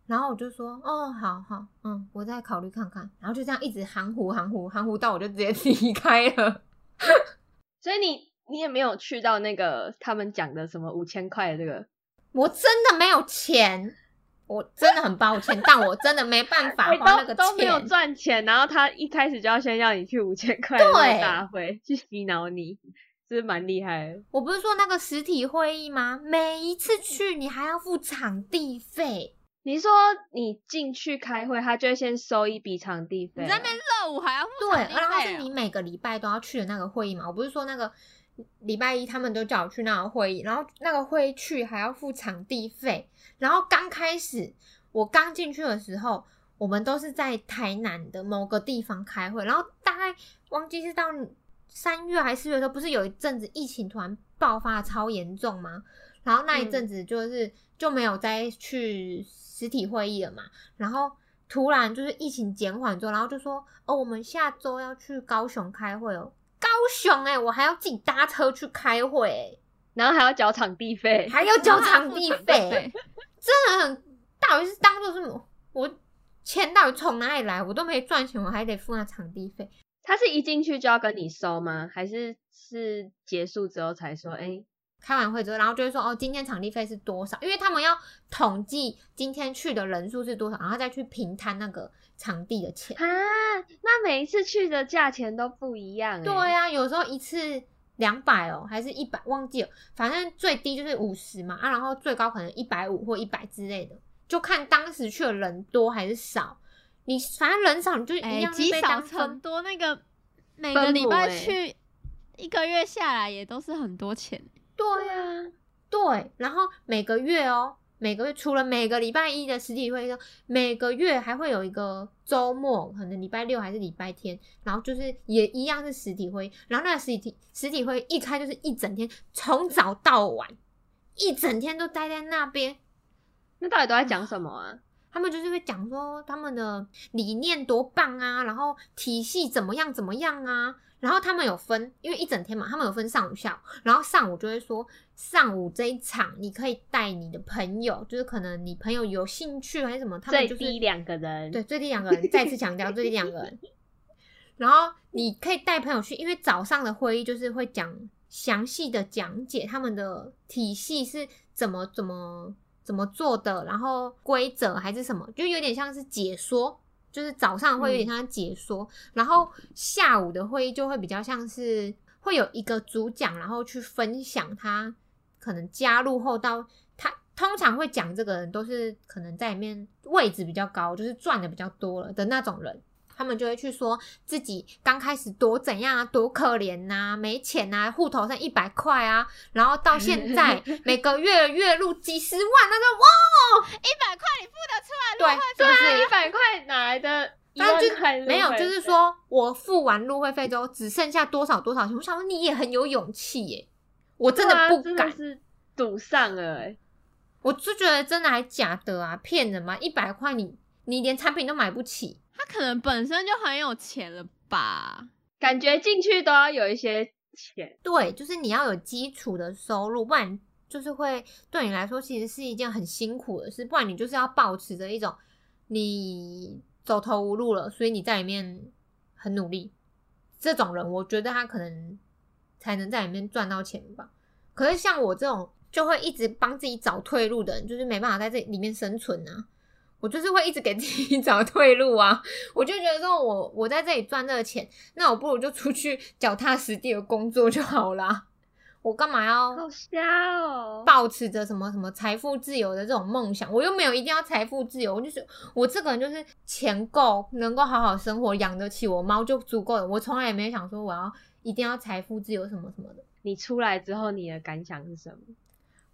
Speaker 4: 然后我就说，哦，好好，嗯，我再考虑看看。然后就这样一直含糊含糊含糊到我就直接 离开了。
Speaker 2: 所以你你也没有去到那个他们讲的什么五千块的这个，
Speaker 4: 我真的没有钱，我真的很抱歉，但我真的没办法
Speaker 2: 你
Speaker 4: 花那个
Speaker 2: 都都没有
Speaker 4: 钱。
Speaker 2: 赚钱，然后他一开始就要先要你去五千块的大会去洗脑你，是蛮厉害的。
Speaker 4: 我不是说那个实体会议吗？每一次去你还要付场地费，
Speaker 2: 你说你进去开会，他就会先收一笔场地费哦，
Speaker 3: 你在那边热舞还要付
Speaker 4: 对，
Speaker 3: 场地
Speaker 4: 然后是你每个礼拜都要去的那个会议嘛。我不是说那个礼拜一他们都叫我去那个会议，然后那个会议去还要付场地费。然后刚开始我刚进去的时候，我们都是在台南的某个地方开会，然后大概忘记是到三月还是四月的时候，不是有一阵子疫情突然爆发得超严重吗？然后那一阵子就是、就没有再去实体会议了嘛，然后突然就是疫情减缓之后，然后就说哦，我们下周要去高雄开会哦。高雄哎、我还要自己搭车去开会、欸，
Speaker 2: 然后还要缴场地费，
Speaker 4: 还要交场地 费
Speaker 3: 费，
Speaker 4: 真的很，到底是当做是我我钱到底从哪里来？我都没赚钱，我还得付那场地费。
Speaker 2: 他是一进去就要跟你收吗？还是是结束之后才说？哎，
Speaker 4: 开完会之后，然后就会说哦，今天场地费是多少？因为他们要统计今天去的人数是多少，然后再去平摊那个场地的钱。
Speaker 2: 啊，那每一次去的价钱都不一样。
Speaker 4: 对啊，有时候一次两百哦，还是一百，忘记了。反正最低就是五十嘛，啊，然后最高可能一百五或一百之类的，就看当时去的人多还是少。你反正人少，你就一样
Speaker 3: 积少成多。那个每个礼拜去一个月下来也都是很多钱。
Speaker 4: 对啊，对。然后每个月哦，每个月除了每个礼拜一的实体会，每个月还会有一个周末，可能礼拜六还是礼拜天，然后就是也一样是实体会。然后那个实体实体会一开就是一整天，从早到晚，一整天都待在那边。
Speaker 2: 那到底都在讲什么啊？
Speaker 4: 他们就是会讲说他们的理念多棒啊，然后体系怎么样怎么样啊，然后他们有分，因为一整天嘛，他们有分上午下午，然后上午就会说上午这一场你可以带你的朋友，就是可能你朋友有兴趣还是什么，他们就是
Speaker 2: 最低两个人，
Speaker 4: 对，最低两个人，再次强调最低两个人，然后你可以带朋友去，因为早上的会议就是会讲详细的讲解他们的体系是怎么怎么。怎么做的？然后规则还是什么？就有点像是解说，就是早上会有点像解说，然后下午的会议就会比较像是会有一个主讲，然后去分享他可能加入后到他通常会讲这个人都是可能在里面位置比较高，就是赚的比较多了的那种人。他们就会去说自己刚开始多怎样啊，多可怜呐，没钱呐，户头剩一百块啊，然后到现在 每个月月入几十万，那就哇，
Speaker 3: 一百块你付得出来？
Speaker 2: 对对啊，一百块哪来的？
Speaker 4: 但就没有，就是说我付完入会费之后只剩下多少多少钱？我想说你也很有勇气耶，我真的不敢，
Speaker 2: 是赌上了哎，
Speaker 4: 我就觉得真的还假的啊，骗人吗？一百块你你连产品都买不起。
Speaker 3: 他可能本身就很有钱了吧？
Speaker 2: 感觉进去都要有一些钱。
Speaker 4: 对，就是你要有基础的收入，不然就是会对你来说其实是一件很辛苦的事。不然你就是要保持着一种你走投无路了，所以你在里面很努力。这种人，我觉得他可能才能在里面赚到钱吧。可是像我这种就会一直帮自己找退路的人，就是没办法在这里面生存啊。我就是会一直给自己 找退路啊！我就觉得说，我我在这里赚这个钱，那我不如就出去脚踏实地的工作就好啦。我干嘛要
Speaker 2: 好瞎哦？
Speaker 4: 保持着什么什么财富自由的这种梦想，我又没有一定要财富自由。我就是我这个人就是钱够，能够好好生活，养得起我猫就足够了。我从来也没想说我要一定要财富自由什么什么的。
Speaker 2: 你出来之后，你的感想是什么？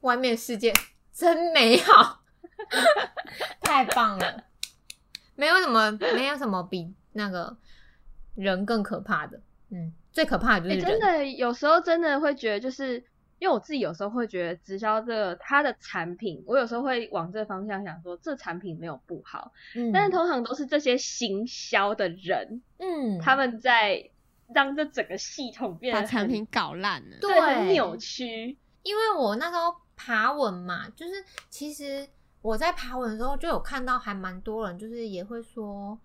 Speaker 4: 外面世界真美好。太棒了，没有什么，没有什么比那个人更可怕的。嗯，最可怕的就是
Speaker 2: 真的，有时候真的会觉得，就是因为我自己有时候会觉得直销这个它的产品，我有时候会往这方向想说，这产品没有不好，嗯，但是通常都是这些行销的人，嗯，他们在让这整个系统变得
Speaker 3: 产品搞烂了，
Speaker 2: 对，很扭曲。
Speaker 4: 因为我那时候爬文嘛，就是其实。我在爬文的时候就有看到，还蛮多人就是也会说，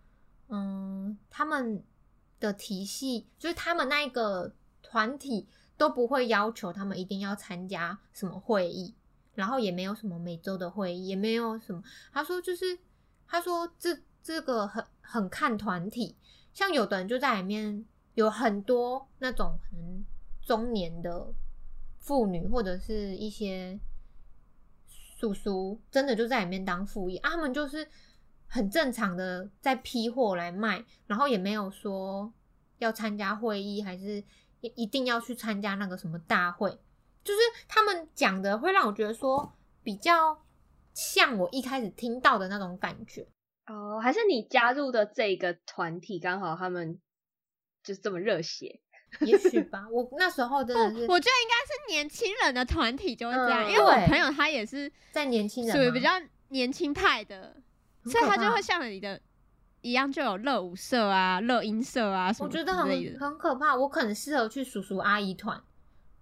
Speaker 4: 嗯，他们的体系就是他们那一个团体都不会要求他们一定要参加什么会议，然后也没有什么每周的会议，也没有什么。他说就是他说这这个很很看团体，像有的人就在里面有很多那种可能中年的妇女或者是一些。叔叔真的就在里面当副业，他们就是很正常的在批货来卖，然后也没有说要参加会议，还是一一定要去参加那个什么大会，就是他们讲的会让我觉得说比较像我一开始听到的那种感觉
Speaker 2: 哦，还是你加入的这个团体刚好他们就是这么热血。
Speaker 4: 也许吧，我那时候真的是，
Speaker 3: 我觉得应该是年轻人的团体就会这样，因为我朋友他也是
Speaker 4: 在年轻人
Speaker 3: 属于比较年轻派的，所以他就会像你的一样，就有乐舞社啊、乐音社啊什么
Speaker 4: 之类的，很很可怕。我可能适合去叔叔阿姨团，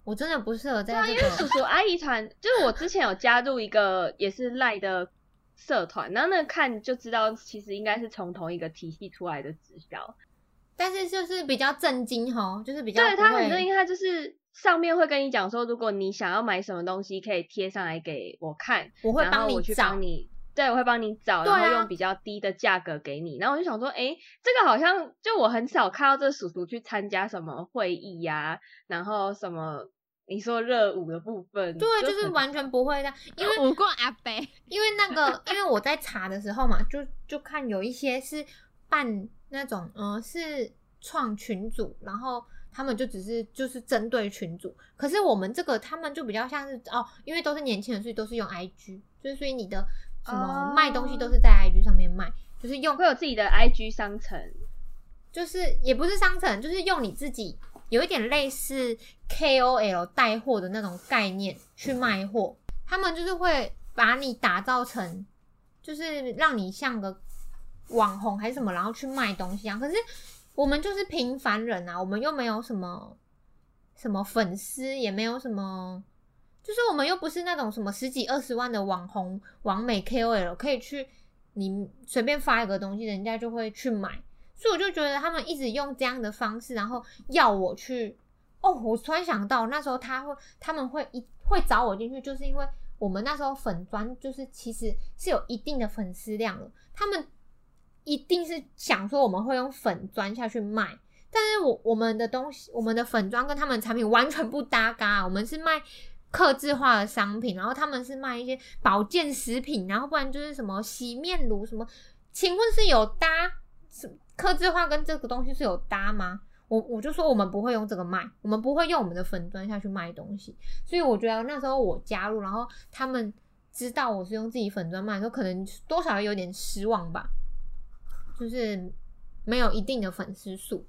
Speaker 4: 我真的不适合在这个
Speaker 2: 叔叔阿姨团。就是我之前有加入一个也是赖的社团，然后那看就知道，其实应该是从同一个体系出来的直销。
Speaker 4: 但是就是比较震惊吼，就是比较
Speaker 2: 对他很震惊，他就是上面会跟你讲说，如果你想要买什么东西，可以贴上来给我看，
Speaker 4: 我会帮你找
Speaker 2: 帮你。对，我会帮你找，然后用比较低的价格给你。然后我就想说，哎，这个好像就我很少看到这叔叔去参加什么会议呀、然后什么你说热舞的部分，
Speaker 4: 对，就是完全不会的，因为
Speaker 3: 舞过阿北，
Speaker 4: 因为那个，因为我在查的时候嘛，就就看有一些是办那种，嗯、是创群组，然后他们就只是就是针对群组，可是我们这个他们就比较像是哦，因为都是年轻人，所以都是用 IG，就是所以你的什么
Speaker 2: 哦
Speaker 4: 卖东西都是在 IG 上面卖，就是用
Speaker 2: 会有自己的 IG 商城。
Speaker 4: 就是也不是商城，就是用你自己有一点类似 KOL 带货的那种概念去卖货。他们就是会把你打造成，就是让你像个网红还是什么，然后去卖东西啊。可是我们就是平凡人啊，我们又没有什么什么粉丝，也没有什么。就是我们又不是那种什么十几二十万的网红、网美 KOL，可以去你随便发一个东西，人家就会去买。所以我就觉得他们一直用这样的方式，然后要我去。哦，我突然想到，那时候他会他们会一会找我进去，就是因为我们那时候粉砖就是其实是有一定的粉丝量了，他们一定是想说我们会用粉砖下去卖，但是我我们的东西，我们的粉砖跟他们产品完全不搭嘎，我们是卖。克制化的商品，然后他们是卖一些保健食品，然后不然就是什么洗面乳什么，请问是有搭是克制化跟这个东西是有搭吗？我我就说我们不会用这个卖，我们不会用我们的粉砖下去卖东西，所以我觉得那时候我加入，然后他们知道我是用自己粉砖卖的时候，可能多少有点失望吧，就是没有一定的粉丝数。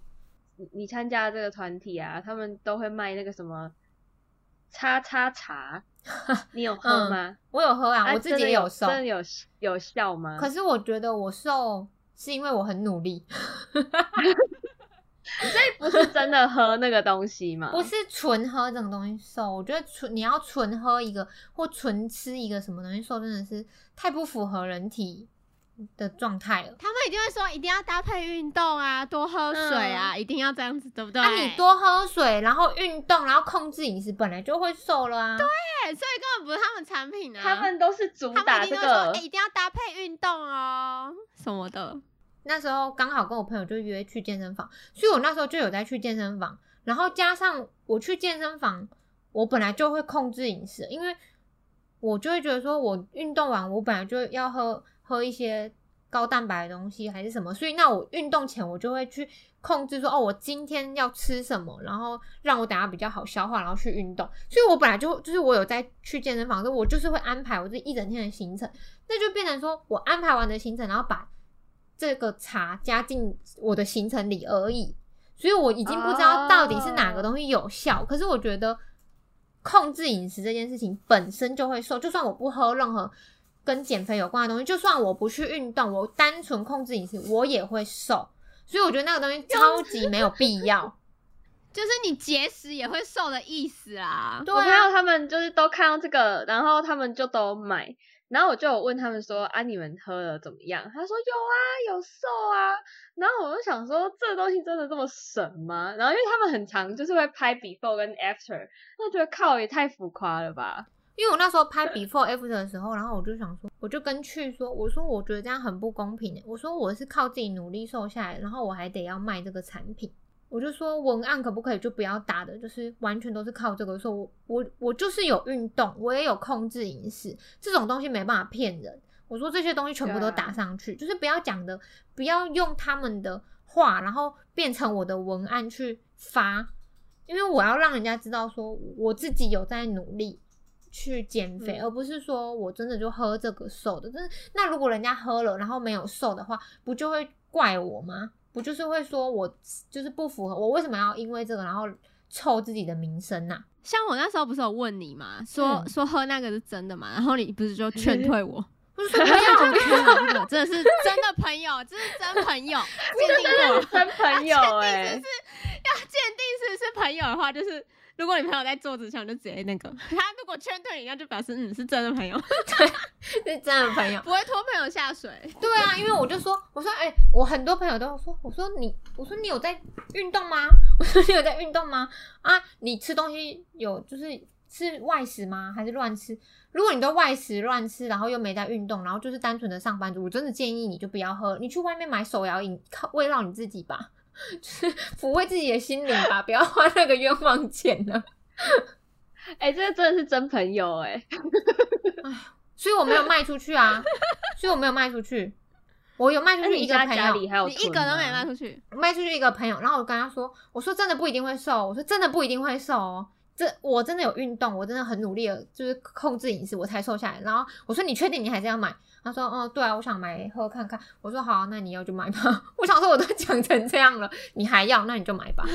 Speaker 2: 你你参加这个团体啊，他们都会卖那个什么叉叉茶，你有喝吗？
Speaker 4: 我有喝啊，
Speaker 2: 啊
Speaker 4: 我自
Speaker 2: 己也有
Speaker 4: 己也受，
Speaker 2: 真的有有效吗？
Speaker 4: 可是我觉得我瘦是因为我很努力，
Speaker 2: 不是真的喝那个东西吗？
Speaker 4: 不是纯喝这种东西瘦。我觉得纯你要纯喝一个或纯吃一个什么东西瘦，真的是太不符合人体的状态了。
Speaker 3: 他们一定会说一定要搭配运动啊，多喝水啊，一定要这样子，对不对？
Speaker 4: 那、你多喝水，然后运动，然后控制饮食，本来就会瘦了啊。对，
Speaker 3: 所以根本不是他们产品啊，
Speaker 2: 他们都是主
Speaker 3: 他
Speaker 2: 打这
Speaker 3: 们一定会说，
Speaker 2: 个
Speaker 3: 哎、，一定要搭配运动哦什么的。
Speaker 4: 那时候刚好跟我朋友就约去健身房，所以我那时候就有在去健身房，然后加上我去健身房，我本来就会控制饮食，因为我就会觉得说我运动完，我本来就要喝喝一些高蛋白的东西还是什么，所以那我运动前我就会去控制说哦，我今天要吃什么，然后让我等下比较好消化，然后去运动。所以我本来就就是我有在去健身房，我就是会安排我这一整天的行程，那就变成说我安排完的行程，然后把这个茶加进我的行程里而已，所以我已经不知道到底是哪个东西有效。可是我觉得控制饮食这件事情本身就会瘦，就算我不喝任何跟减肥有关的东西，就算我不去运动，我单纯控制饮食，我也会瘦。所以我觉得那个东西超级没有必要。
Speaker 3: 就是你节食也会瘦的意思啊。
Speaker 4: 对
Speaker 2: 我朋友
Speaker 4: 啊，
Speaker 2: 他们就是都看到这个，然后他们就都买，然后我就有问他们说啊，你们喝了怎么样？他说有啊，有瘦啊。然后我就想说，这个东西真的这么神吗？然后因为他们很常就是会拍 before 跟 after，那觉得靠也太浮夸了吧？
Speaker 4: 因为我那时候拍 before after 的时候，然后我就想说，我就跟去说，我说我觉得这样很不公平欸。我说我是靠自己努力瘦下来，然后我还得要卖这个产品。我就说文案可不可以就不要打的，就是完全都是靠这个。说我我我就是有运动，我也有控制饮食，这种东西没办法骗人。我说这些东西全部都打上去，就是不要讲的，不要用他们的话，然后变成我的文案去发，因为我要让人家知道说我自己有在努力去减肥，
Speaker 2: 嗯。
Speaker 4: 而不是说我真的就喝这个瘦的。但是那如果人家喝了然后没有瘦的话，不就会怪我吗？不就是会说我就是不符合，我为什么要因为这个然后臭自己的名声呐、
Speaker 3: 像我那时候不是有问你嘛，说、
Speaker 4: 嗯。
Speaker 3: 说喝那个是真的嘛，然后你不是就劝退我？
Speaker 4: 不是朋友，
Speaker 3: 真的真的是真的朋友，这是真朋友，鉴定
Speaker 2: 真朋友哎、
Speaker 3: 要鉴定是不是朋朋友的话，就是如果你朋友在桌子上，你就直接那个 他如果劝退你，那就表示嗯是真的朋友，对
Speaker 4: 是真的朋友。
Speaker 3: 不会拖朋友下水。
Speaker 4: 对啊，因为我就说，我说，哎、我很多朋友都说，我说你，我说你有在运动吗？我说你有在运动吗？啊，你吃东西有就是是外食吗？还是乱吃？如果你都外食乱吃，然后又没在运动，然后就是单纯的上班族，我真的建议你就不要喝，你去外面买手摇饮，靠慰劳你自己吧，就是抚慰自己的心灵吧，不要花那个冤枉钱了。
Speaker 2: 哎、这个真的是真朋友哎、
Speaker 4: 所以我没有卖出去啊，所以我没有卖出去，我有卖出去一个朋友，
Speaker 3: 你一个都没
Speaker 2: 吗
Speaker 3: 卖出去，
Speaker 4: 卖出去一个朋友，然后我跟他说，我说真的不一定会瘦，我说真的不一定会瘦哦。这我真的有运动，我真的很努力的，就是控制饮食，我才瘦下来。然后我说你确定你还是要买？他说哦，对啊，我想买喝看看。我说好啊、那你要就买吧。我想说我都讲成这样了，你还要，那你就买吧。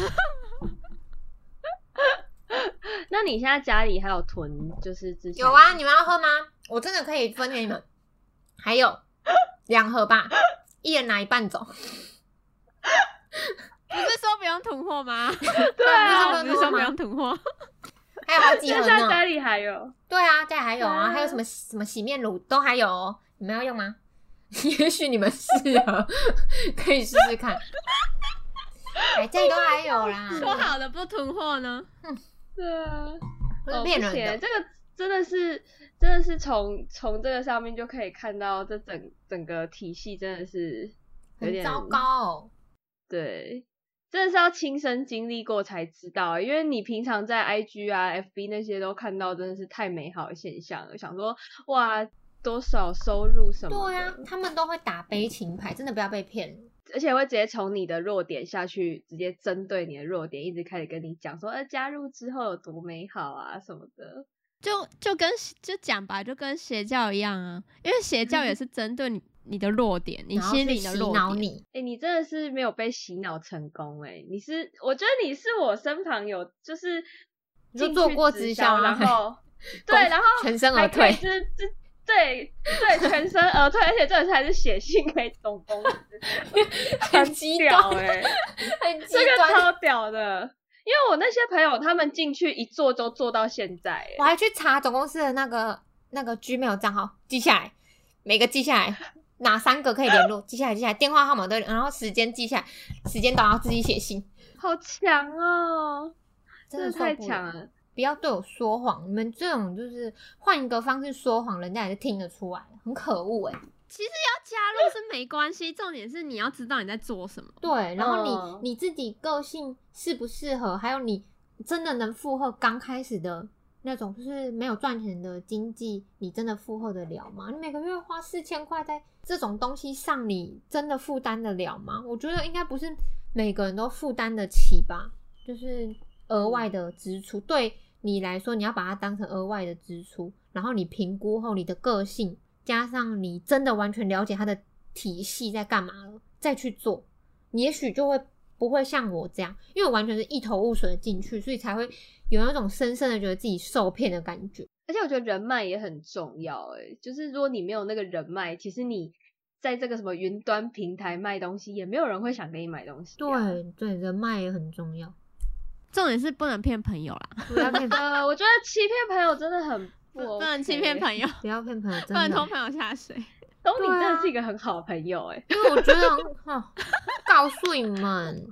Speaker 2: 那你现在家里还有囤，就是之前
Speaker 4: 有啊，你们要喝吗？我真的可以分给你们，还有 两盒吧，一人拿一半走。
Speaker 3: 不是说不用囤货吗？
Speaker 2: 对啊，
Speaker 3: 不是说不用囤货，
Speaker 4: 还有好几盒
Speaker 2: 那现在
Speaker 4: 呢。
Speaker 2: 家里还有，
Speaker 4: 对啊，家里还有啊，
Speaker 2: 啊
Speaker 4: 还有什么什么洗面乳都还有哦，你们要用吗？也许你们适合，可以试试看。哎，家里都还有啦，
Speaker 3: 说好的不囤货呢？
Speaker 2: 对啊，
Speaker 4: 不是
Speaker 2: 哦
Speaker 4: 骗人的。
Speaker 2: 不行这个真的是真的是从从这个上面就可以看到，这整整个体系真的是有点
Speaker 4: 很糟糕哦。
Speaker 2: 对，真的是要亲身经历过才知道，因为你平常在 IG 啊、FB 那些都看到，真的是太美好的现象了。想说哇，多少收入什么的，
Speaker 4: 对啊，他们都会打悲情牌，真的不要被骗。
Speaker 2: 而且会直接从你的弱点下去，直接针对你的弱点，一直开始跟你讲说，呃，加入之后有多美好啊什么的。
Speaker 3: 就就跟就讲吧，就跟邪教一样啊，因为邪教也是针对你你的弱点，你心里的弱
Speaker 4: 你，
Speaker 2: 哎、你真的是没有被洗脑成功哎、你是，我觉得你是我身旁有就是
Speaker 4: 就做过
Speaker 2: 直
Speaker 4: 直销
Speaker 2: 然
Speaker 4: 啊
Speaker 2: 后对，然后
Speaker 4: 全身而退。
Speaker 2: 就是就对对全身而退，而且这才是写信给总公司，
Speaker 4: 很极
Speaker 2: 屌
Speaker 4: 端，
Speaker 2: 哎、
Speaker 4: 很极
Speaker 2: 这个。超屌的。因为我那些朋友，他们进去一做就做到现在、欸，
Speaker 4: 我还去查总公司的那个那个 Gmail 账号，记下来，每个记下来，哪三个可以联络，记下来，记下来，电话号码都，然后时间记下来，时间到要自己写信，
Speaker 2: 好强哦，
Speaker 4: 真
Speaker 2: 真的太。强了。
Speaker 4: 不要对我说谎，你们这种就是换一个方式说谎，人家也是听得出来，很可恶哎、
Speaker 3: 其实要加入是没关系，重点是你要知道你在做什么。
Speaker 4: 对，然后你、
Speaker 2: 嗯
Speaker 4: 你自己个性适不适合，还有你真的能负荷刚开始的那种，就是没有赚钱的经济，你真的负荷得了吗？你每个月花四千块在这种东西上，你真的负担得了吗？我觉得应该不是每个人都负担得起吧，就是额外的支出，对你来说，你要把它当成额外的支出，然后你评估后你的个性，加上你真的完全了解它的体系在干嘛了，再去做，你也许就会不会像我这样，因为我完全是一头雾水的进去，所以才会有那种深深的觉得自己受骗的感觉。
Speaker 2: 而且我觉得人脉也很重要、欸，就是如果你没有那个人脉，其实你在这个什么云端平台卖东西，也没有人会想给你买东西、啊。
Speaker 4: 对对，人脉也很重要，
Speaker 3: 重点是不能骗朋友啦，
Speaker 4: 不要骗，
Speaker 2: 呃，我觉得欺骗朋友真的很 不、
Speaker 3: 不能欺骗朋
Speaker 2: 友。
Speaker 4: 不要骗朋友，
Speaker 3: 不
Speaker 4: 真的，
Speaker 3: 能拖朋友下水。
Speaker 2: 东尼真的是一个很好的朋友、欸，
Speaker 4: 因为我觉得 告诉你们，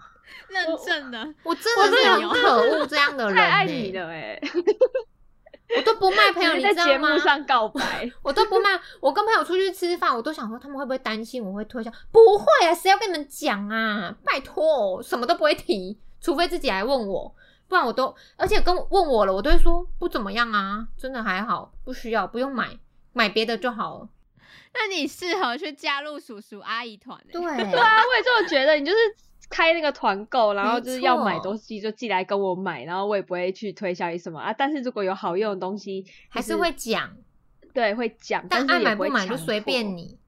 Speaker 3: 认证的，
Speaker 4: 我真的是很可恶这样的人、
Speaker 2: 太
Speaker 4: 欸，
Speaker 2: 爱你了、欸，
Speaker 4: 我都不卖朋友，
Speaker 2: 你在
Speaker 4: 你知道吗？
Speaker 2: 节目上告白。
Speaker 4: 我都不卖，我跟朋友出去吃饭，我都想说他们会不会担心我会推销？不会啊，谁要跟你们讲啊？拜托，什么都不会提，除非自己来问我，不然我都，而且跟问我了，我都会说不怎么样啊，真的还好，不需要，不用买，买别的就好了。
Speaker 3: 那你适合去加入叔叔阿姨团、欸。
Speaker 4: 对，
Speaker 2: 对啊，我也这么觉得。你就是开那个团购，然后就是要买东西就寄来跟我买，然后我也不会去推销你什么啊。但是如果有好用的东西，
Speaker 4: 还
Speaker 2: 就是
Speaker 4: 会讲，
Speaker 2: 对会讲，
Speaker 4: 但爱买不买就随便。你，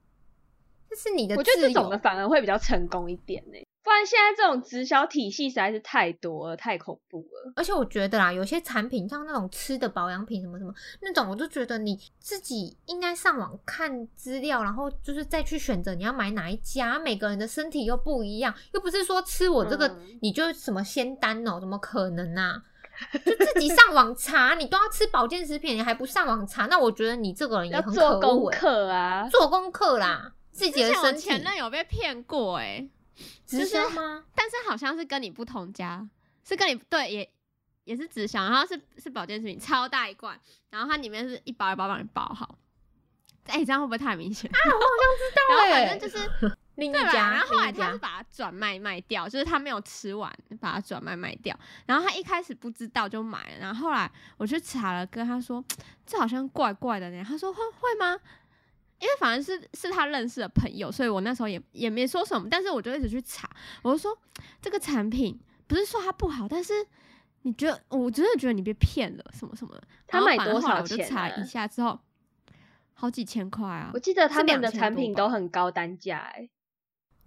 Speaker 4: 这是你的
Speaker 2: 我觉得这种的。反而会比较成功一点呢、不然现在这种直销体系实在是太多了，太恐怖了。
Speaker 4: 而且我觉得啦，有些产品像那种吃的保养品什么什么那种，我就觉得你自己应该上网看资料，然后就是再去选择你要买哪一家。每个人的身体又不一样，又不是说吃我这个、
Speaker 2: 嗯
Speaker 4: 你就什么仙丹哦，怎么可能啊？就自己上网查，你都要吃保健食品，你还不上网查，那我觉得你这个人也
Speaker 2: 要
Speaker 4: 很可
Speaker 2: 做功课啊，
Speaker 4: 做功课啦，自己的身体
Speaker 3: 前任有被骗过哎、
Speaker 4: 直销吗？
Speaker 3: 但是好像是跟你不同家，是跟你对也也是直销，然后是是保健食品，超大一罐，然后它里面是一包一包帮你包好。哎、这样会不会太明显？啊，我好像知道。然后反正就是对吧？
Speaker 4: 另一家，
Speaker 3: 然后后来他是把它转卖卖掉，就是他没有吃完，把它转卖卖掉。然后他一开始不知道就买了，然后后来我去查了，跟他说 这好像怪怪的呢。他说会会吗？因为反正是是他认识的朋友，所以我那时候也也没说什么，但是我就一直去查，我就说这个产品不是说它不好，但是你觉得我真的觉得你被骗了什么什么的。
Speaker 2: 他买多少钱
Speaker 3: 我就查
Speaker 2: 啊
Speaker 3: 一下之后，好几千块啊
Speaker 2: 我！记得他
Speaker 3: 是
Speaker 2: 们的
Speaker 3: 2000多吧
Speaker 2: 产品都很高单价哎、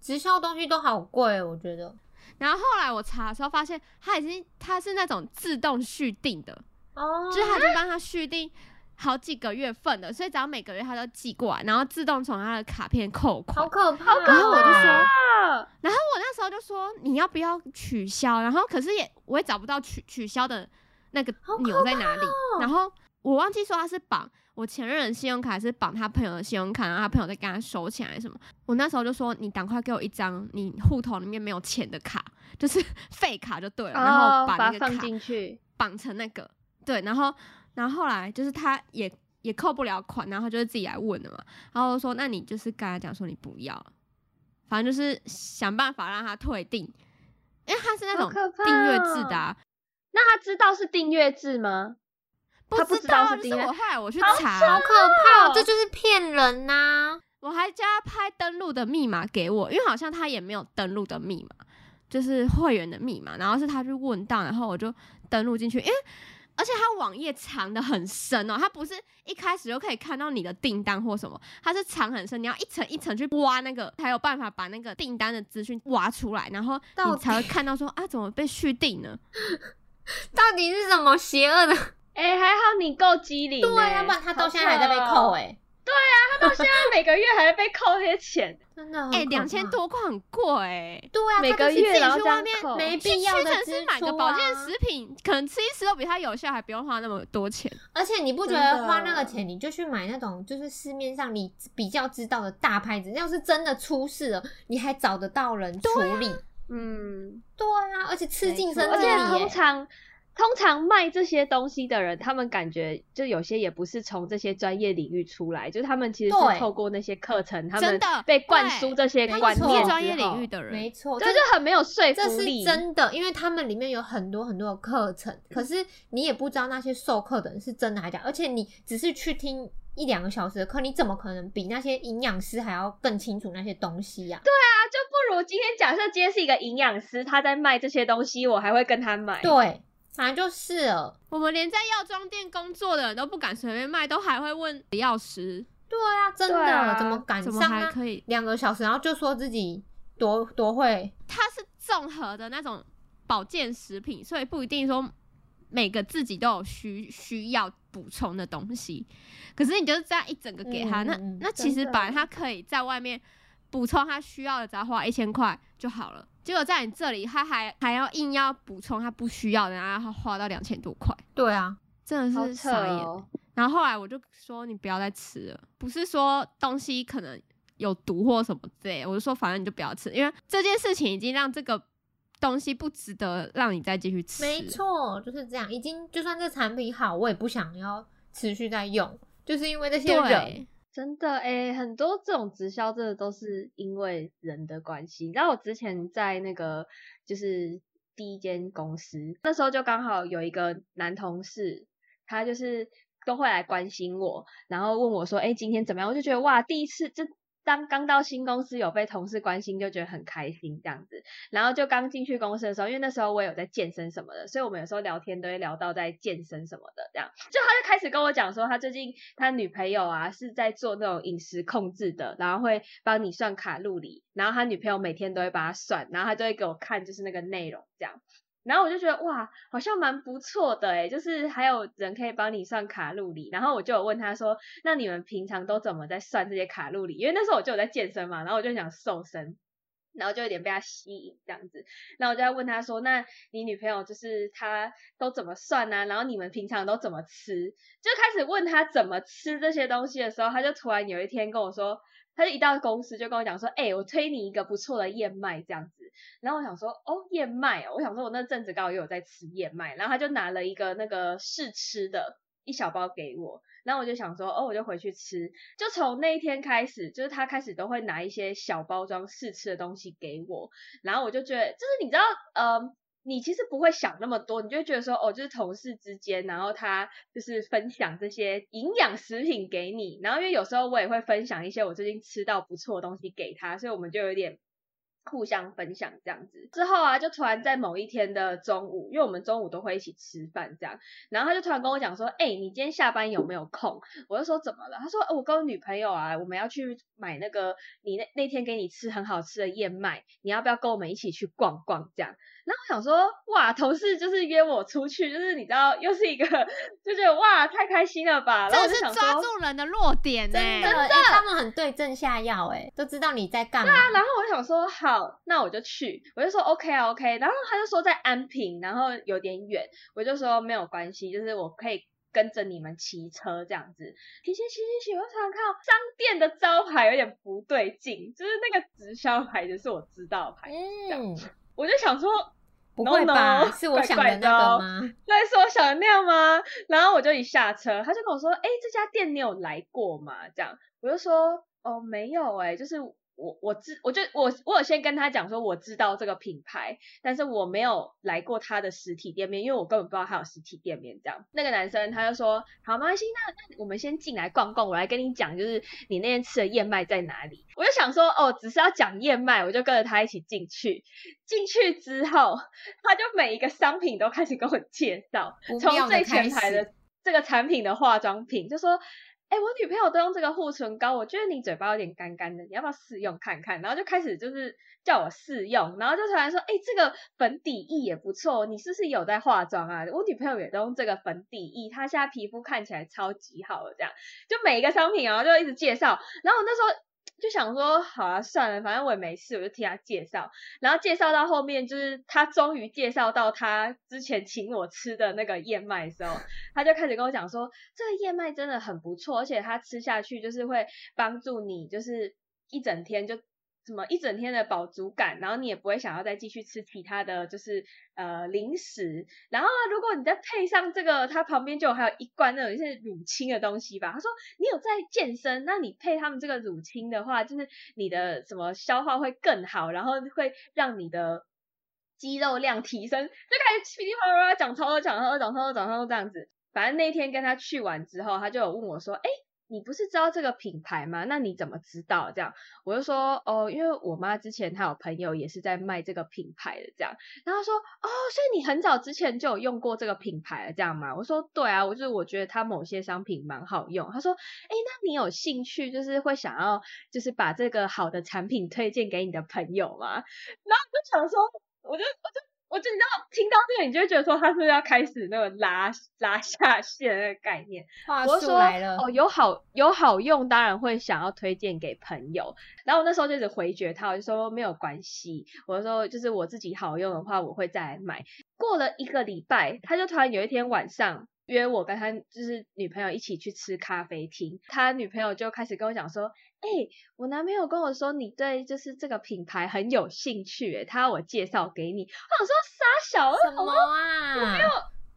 Speaker 4: 直销东西都好贵，我觉得。
Speaker 3: 然后后来我查的时候发现，它已经它是那种自动续订的，
Speaker 4: 哦
Speaker 3: 就是它已经帮他续订好几个月份的，所以只要每个月他都寄过来，然后自动从他的卡片扣款
Speaker 4: 好。可怕、
Speaker 3: 然后我就说
Speaker 2: 啊，
Speaker 3: 然后我那时候就说你要不要取消？然后可是也我也找不到取取消的那个钮在哪里。
Speaker 4: 哦
Speaker 3: 然后我忘记说他是绑我前任的信用卡，还是绑他朋友的信用卡，然后他朋友再跟他收钱还是什么。我那时候就说你赶快给我一张你户头里面没有钱的卡，就是废卡就对了，然后
Speaker 2: 哦把
Speaker 3: 那个卡
Speaker 2: 进去，
Speaker 3: 绑成那个对，然后然后后来就是他也也扣不了款，然后他就是自己来问的嘛，然后我说那你就是跟他讲说你不要，反正就是想办法让他退订，因为他是那种订阅制的、
Speaker 2: 那他知道是订阅制吗？他不知道
Speaker 3: 是
Speaker 2: 是订阅
Speaker 3: 我后来我去查，
Speaker 4: 好可怕、哦，这就是骗人呐、
Speaker 3: 我还叫他拍登录的密码给我，因为好像他也没有登录的密码，就是会员的密码，然后是他去问到，然后我就登录进去，因为而且它网页藏的很深哦，它不是一开始就可以看到你的订单或什么，它是藏很深，你要一层一层去挖那个，才有办法把那个订单的资讯挖出来，然后
Speaker 4: 到
Speaker 3: 你才会看到说啊，怎么被续订呢？
Speaker 4: 到底是什么邪恶的？
Speaker 2: 哎、还好你够机灵、欸，
Speaker 4: 对啊，要不然他到现在还在被扣哎、
Speaker 2: 哎、他到现在每个月还在被扣那些钱，
Speaker 4: 真的
Speaker 3: 哎、两千，多块很贵。哎、
Speaker 4: 对啊，
Speaker 2: 每个月然后
Speaker 3: 去外面
Speaker 2: 扣，
Speaker 4: 没必要的
Speaker 3: 屈臣氏
Speaker 4: 支
Speaker 3: 买个
Speaker 4: 出
Speaker 3: 保健
Speaker 4: 啊
Speaker 3: 食品，可能吃一吃都比它有效，还不用花那么多钱。
Speaker 4: 而且你不觉得花那个钱，你就去买那种就是市面上你比较知道的大牌子，要是真的出事了，你还找得到人处理。
Speaker 2: 嗯，
Speaker 4: 对啊，而且吃进身体
Speaker 2: 而且
Speaker 4: 里耶。
Speaker 2: 通常通常卖这些东西的人，他们感觉就有些也不是从这些专业领域出来，就是他们其实是透过那些课程，他们
Speaker 3: 真的。
Speaker 2: 被灌输这些观念。
Speaker 3: 专业领域的人，
Speaker 4: 没错，
Speaker 2: 这就很没有说服力。这是。
Speaker 4: 真的，因为他们里面有很多很多的课程，可是你也不知道那些授课的人是真的还是假的，而且你只是去听一两个小时的课，你怎么可能比那些营养师还要更清楚那些东西呀、对
Speaker 2: 啊，就不如今天假设今天是一个营养师，他在卖这些东西，我还会跟他买。
Speaker 4: 对，反正就是了。
Speaker 3: 我们连在药妆店工作的人都不敢随便卖，都还会问药师，
Speaker 4: 对啊，真的，
Speaker 2: 啊
Speaker 4: 怎么敢
Speaker 3: 怎么还可以？
Speaker 4: 两个小时，然后就说自己多多会？
Speaker 3: 它是综合的那种保健食品，所以不一定说每个自己都有需需要补充的东西。可是你就是这样一整个给他，那那其实本来他可以在外面补充他需要的，只要花一千块就好了。结果在你这里，他还还要硬要补充他不需要的，然后花到两千多块，
Speaker 4: 对啊，
Speaker 3: 真的是傻眼。
Speaker 2: 哦！
Speaker 3: 然后后来我就说你不要再吃了，不是说东西可能有毒或什么之类的，我就说反正你就不要吃，因为这件事情已经让这个东西不值得让你再继续吃。
Speaker 4: 没，错，就是这样。已经就算这产品好，我也不想要持续在用，就是因为这些人。
Speaker 2: 真的诶、很多这种直销真的都是因为人的关系。然后我之前在那个就是第一间公司，那时候就刚好有一个男同事，他就是都会来关心我，然后问我说：“哎、今天怎么样？”我就觉得哇，第一次这当刚到新公司有被同事关心，就觉得很开心这样子。然后就刚进去公司的时候，因为那时候我有在健身什么的，所以我们有时候聊天都会聊到在健身什么的这样。就他就开始跟我讲说，他最近他女朋友啊是在做那种饮食控制的，然后会帮你算卡路里，然后他女朋友每天都会帮他算，然后他就会给我看就是那个内容这样。然后我就觉得哇，好像蛮不错的诶就是还有人可以帮你算卡路里。然后我就有问他说，那你们平常都怎么在算这些卡路里？因为那时候我就有在健身嘛，然后我就想瘦身，然后就有点被他吸引这样子。然后我就在问他说，那你女朋友就是她都怎么算呢？然后你们平常都怎么吃？就开始问他怎么吃这些东西的时候，他就突然有一天跟我说。他就一到公司就跟我讲说，哎，我推你一个不错的燕麦这样子。然后我想说，哦，燕麦哦，我想说我那阵子刚好也有在吃燕麦。然后他就拿了一个那个试吃的一小包给我。然后我就想说，哦，我就回去吃。就从那一天开始，就是他开始都会拿一些小包装试吃的东西给我。然后我就觉得，就是你知道，呃。你其实不会想那么多，你就觉得说，哦，就是同事之间，然后他就是分享这些营养食品给你，然后因为有时候我也会分享一些我最近吃到不错的东西给他，所以我们就有点互相分享这样子。之后啊，就突然在某一天的中午，因为我们中午都会一起吃饭这样，然后他就突然跟我讲说，哎，你今天下班有没有空？我就说怎么了？他说，我跟我女朋友啊，我们要去买那个你那那天给你吃很好吃的燕麦，你要不要跟我们一起去逛逛这样？然后我想说，哇，同事就是约我出去，就是你知道，又是一个，就觉得哇，太开心了吧。
Speaker 3: 这是抓住人的弱点呢，
Speaker 4: 真的，他们很对症下药，哎，都知道你在干嘛。
Speaker 2: 对啊，然后我想说，好，那我就去，我就说 OK 啊 OK，然后他就说在安平，然后有点远，我就说没有关系，就是我可以跟着你们骑车这样子。骑骑骑骑骑，我突然看到商店的招牌有点不对劲，就是那个直销牌子是我知道牌，嗯。我就想说，
Speaker 4: 不会吧？是我想的那个吗？
Speaker 2: 对，是我想的那样吗？然后我就一下车，他就跟我说：“哎，这家店你有来过吗？”这样，我就说：“哦，没有哎，就是。”我我知我就我我有先跟他讲说我知道这个品牌，但是我没有来过他的实体店面，因为我根本不知道他有实体店面。这样，那个男生他就说好，没关系，那那我们先进来逛逛，我来跟你讲，就是你那天吃的燕麦在哪里。我就想说哦，只是要讲燕麦，我就跟着他一起进去。进去之后，他就每一个商品都开始跟我介绍，从最前排的这个产品的化妆品，就说。哎，我女朋友都用这个护唇膏，我觉得你嘴巴有点干干的，你要不要试用看看？然后就开始就是叫我试用，然后就突然说，哎，这个粉底液也不错，你是不是有在化妆啊？我女朋友也都用这个粉底液，她现在皮肤看起来超级好的，这样就每一个商品然后就一直介绍，然后我那时候。就想说好啊，算了，反正我也没事，我就替他介绍。然后介绍到后面，就是他终于介绍到他之前请我吃的那个燕麦的时候，他就开始跟我讲说，这个燕麦真的很不错，而且它吃下去就是会帮助你，就是一整天就。什么一整天的饱足感，然后你也不会想要再继续吃其他的就是呃零食。然后如果你再配上这个，它旁边就还有一罐那种是乳清的东西吧。他说你有在健身，那你配他们这个乳清的话，就是你的什么消化会更好，然后会让你的肌肉量提升。就开始噼里啪啦讲超多讲超多讲超多讲超多这样子。反正那天跟他去完之后，他就有问我说，哎。你不是知道这个品牌吗？那你怎么知道？这样我就说哦，因为我妈之前她有朋友也是在卖这个品牌的，这样。然后说哦，所以你很早之前就有用过这个品牌了，这样吗？我说对啊，我就是我觉得它某些商品蛮好用。他说哎，那你有兴趣就是会想要就是把这个好的产品推荐给你的朋友吗？然后我就想说，我就我就。我就你知道听到这个，你就会觉得说他是不是要开始那个拉拉下线那个概念。
Speaker 4: 话术来了
Speaker 2: 哦，有好有好用，当然会想要推荐给朋友。然后我那时候就是回绝他，我就说没有关系，我说就是我自己好用的话，我会再来买。过了一个礼拜，他就突然有一天晚上。约我跟他就是女朋友一起去吃咖啡厅，他女朋友就开始跟我讲说，哎，我男朋友跟我说你对就是这个品牌很有兴趣，哎，他要我介绍给你。我想说傻小，
Speaker 4: 什么啊？
Speaker 2: 我没有，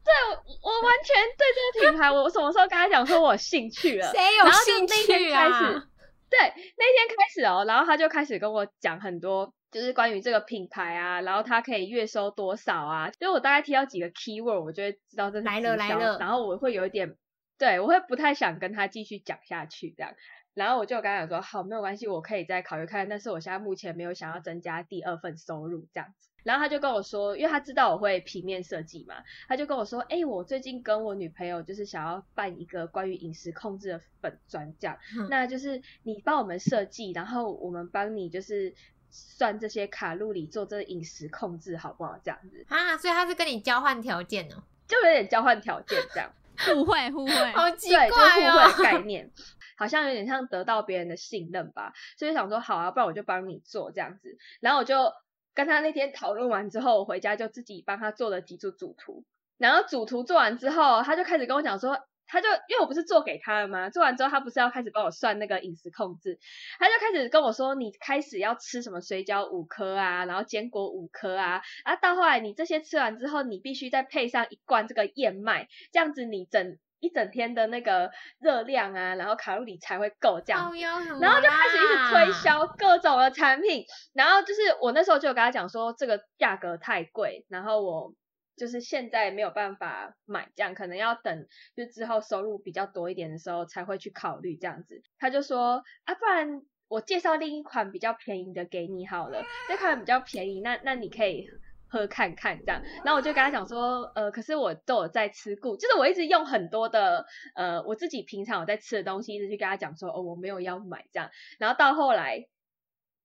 Speaker 2: 对我我完全对这个品牌，我什么时候跟他讲说我兴趣了？
Speaker 4: 谁有兴趣
Speaker 2: 啊？对，那天开始哦，然后他就开始跟我讲很多。就是关于这个品牌啊，然后它可以月收多少啊？就我大概提到几个 keyword，我就会知道这是
Speaker 4: 来了来了。
Speaker 2: 然后我会有一点，对我会不太想跟他继续讲下去这样。然后我就跟他讲说，好，没有关系，我可以再考虑看，但是我现在目前没有想要增加第二份收入这样子。然后他就跟我说，因为他知道我会平面设计嘛，他就跟我说，哎，我最近跟我女朋友就是想要办一个关于饮食控制的粉专，这样，那就是你帮我们设计，然后我们帮你就是算这些卡路里，做这个饮食控制，好不好？这样子
Speaker 4: 啊，所以他是跟你交换条件哦，
Speaker 2: 就有点交换条件这样，
Speaker 3: 互惠互惠，
Speaker 4: 好奇怪
Speaker 2: 哦，互惠概念。好像有点像得到别人的信任吧，所以想说好啊，不然我就帮你做这样子。然后我就跟他那天讨论完之后，我回家就自己帮他做了几组主图。然后主图做完之后，他就开始跟我讲说，他就因为我不是做给他了吗？做完之后，他不是要开始帮我算那个饮食控制，他就开始跟我说，你开始要吃什么水饺五颗啊，然后坚果五颗啊，啊到后来你这些吃完之后，你必须再配上一罐这个燕麦，这样子你整。一整天的那个热量啊，然后卡路里才会够这样，然后就开始一直推销各种的产品，然后就是我那时候就跟他讲说这个价格太贵，然后我就是现在没有办法买，这样可能要等就之后收入比较多一点的时候才会去考虑这样子。他就说啊，不然我介绍另一款比较便宜的给你好了，这款比较便宜，那那你可以。喝看看这样，然后我就跟他讲说，呃，可是我都有在吃固，就是我一直用很多的，呃，我自己平常有在吃的东西，一直去跟他讲说，哦，我没有要买这样，然后到后来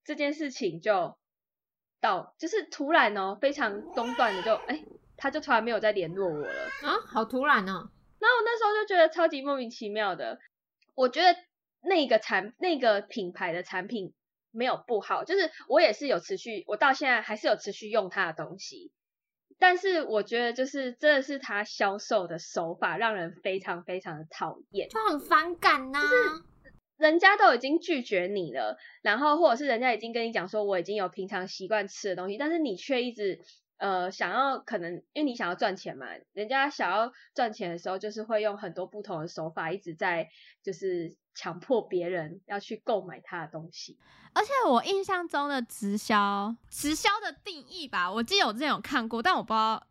Speaker 2: 这件事情就到，就是突然哦，非常中断的就，哎，他就突然没有再联络我了
Speaker 4: 啊，好突然哦，
Speaker 2: 然后我那时候就觉得超级莫名其妙的，我觉得那个产那个品牌的产品。没有不好，就是我也是有持续，我到现在还是有持续用它的东西，但是我觉得就是真的是它销售的手法让人非常非常的讨厌，
Speaker 4: 就很反感呐。
Speaker 2: 就是人家都已经拒绝你了，然后或者是人家已经跟你讲说我已经有平常习惯吃的东西，但是你却一直呃想要可能因为你想要赚钱嘛，人家想要赚钱的时候就是会用很多不同的手法一直在就是强迫别人要去购买他的东西。
Speaker 3: 而且我印象中的直销，直销的定义吧，我记得我之前有看过，但我不知道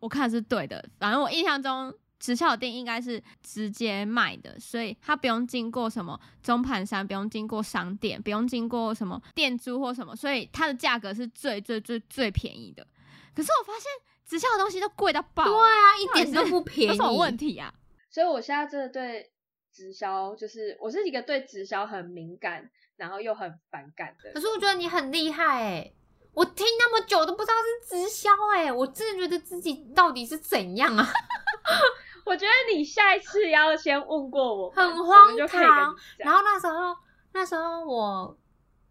Speaker 3: 我看是对的。反正我印象中直销的定义应该是直接卖的，所以它不用经过什么中盘商，不用经过商店，不用经过什么店租或什么，所以它的价格是最最最最便宜的。可是我发现直销的东西都贵到爆，对
Speaker 4: 啊，一点都不便宜，有
Speaker 3: 什么问题啊？
Speaker 2: 所以我现在真的对直销，就是我是一个对直销很敏感。然后又很反感的，
Speaker 4: 可是我觉得你很厉害哎！我听那么久都不知道是直销哎，我真的觉得自己到底是怎样啊？
Speaker 2: 我觉得你下一次要先问过我，
Speaker 4: 很荒唐。然后那时候，那时候我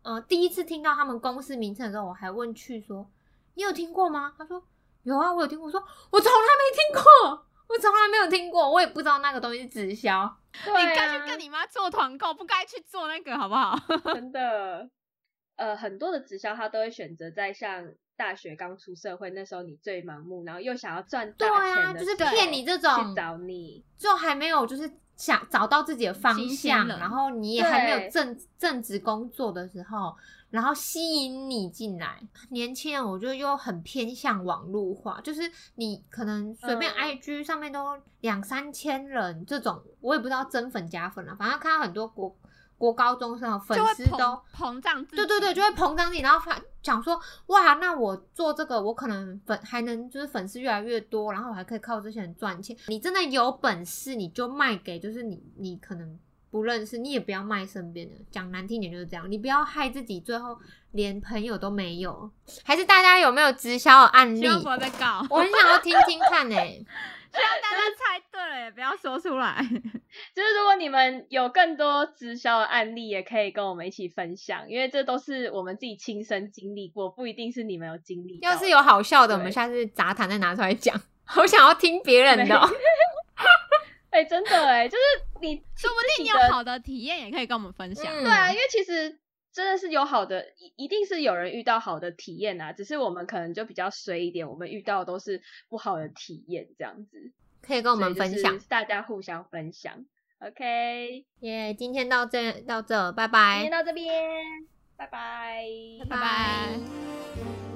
Speaker 4: 呃第一次听到他们公司名称的时候，我还问去说：“你有听过吗？”他说：“有啊，我有听过。”说：“我从来没听过。”我从来没有听过，我也不知道那个东西是直销。
Speaker 3: 你该去跟你妈做团购，不该去做那个，好不好？
Speaker 2: 真的，呃，很多的直销他都会选择在像大学刚出社会那时候，你最盲目，然后又想要赚大钱
Speaker 4: 的，就是骗你这种
Speaker 2: 去找你，
Speaker 4: 就还没有就是想找到自己的方向，然后你也还没有正正职工作的时候。然后吸引你进来，年轻人我觉得又很偏向网络化，就是你可能随便 IG 上面都两三千人这种，我也不知道增粉加粉了，反正看到很多国国高中生粉丝都
Speaker 3: 膨胀，
Speaker 4: 对对对，就会膨胀自己，然后发讲说哇，那我做这个我可能粉还能就是粉丝越来越多，然后我还可以靠这些人赚钱。你真的有本事你就卖给就是你你可能。不认识你也不要卖身边的，讲难听点就是这样，你不要害自己，最后连朋友都没有。还是大家有没有直销的案例？
Speaker 3: 我在告，
Speaker 4: 我很想要听听看呢。
Speaker 3: 希望大家猜对了也不要说出来。
Speaker 2: 就是如果你们有更多直销的案例，也可以跟我们一起分享，因为这都是我们自己亲身经历过，不一定是你们有经历。
Speaker 4: 要是有好笑的，我们下次杂谈再拿出来讲。好想要听别人的。
Speaker 2: 哎，真的哎，就是你
Speaker 3: 说不定你有好的体验，也可以跟我们分享。
Speaker 2: 对啊，因为其实真的是有好的，一一定是有人遇到好的体验啊，只是我们可能就比较衰一点，我们遇到都是不好的体验，这样子
Speaker 4: 可以跟我们分享，
Speaker 2: 大家互相分享。OK，
Speaker 4: 耶，今天到这到这，拜拜。
Speaker 2: 今天到这边，拜拜，
Speaker 3: 拜拜。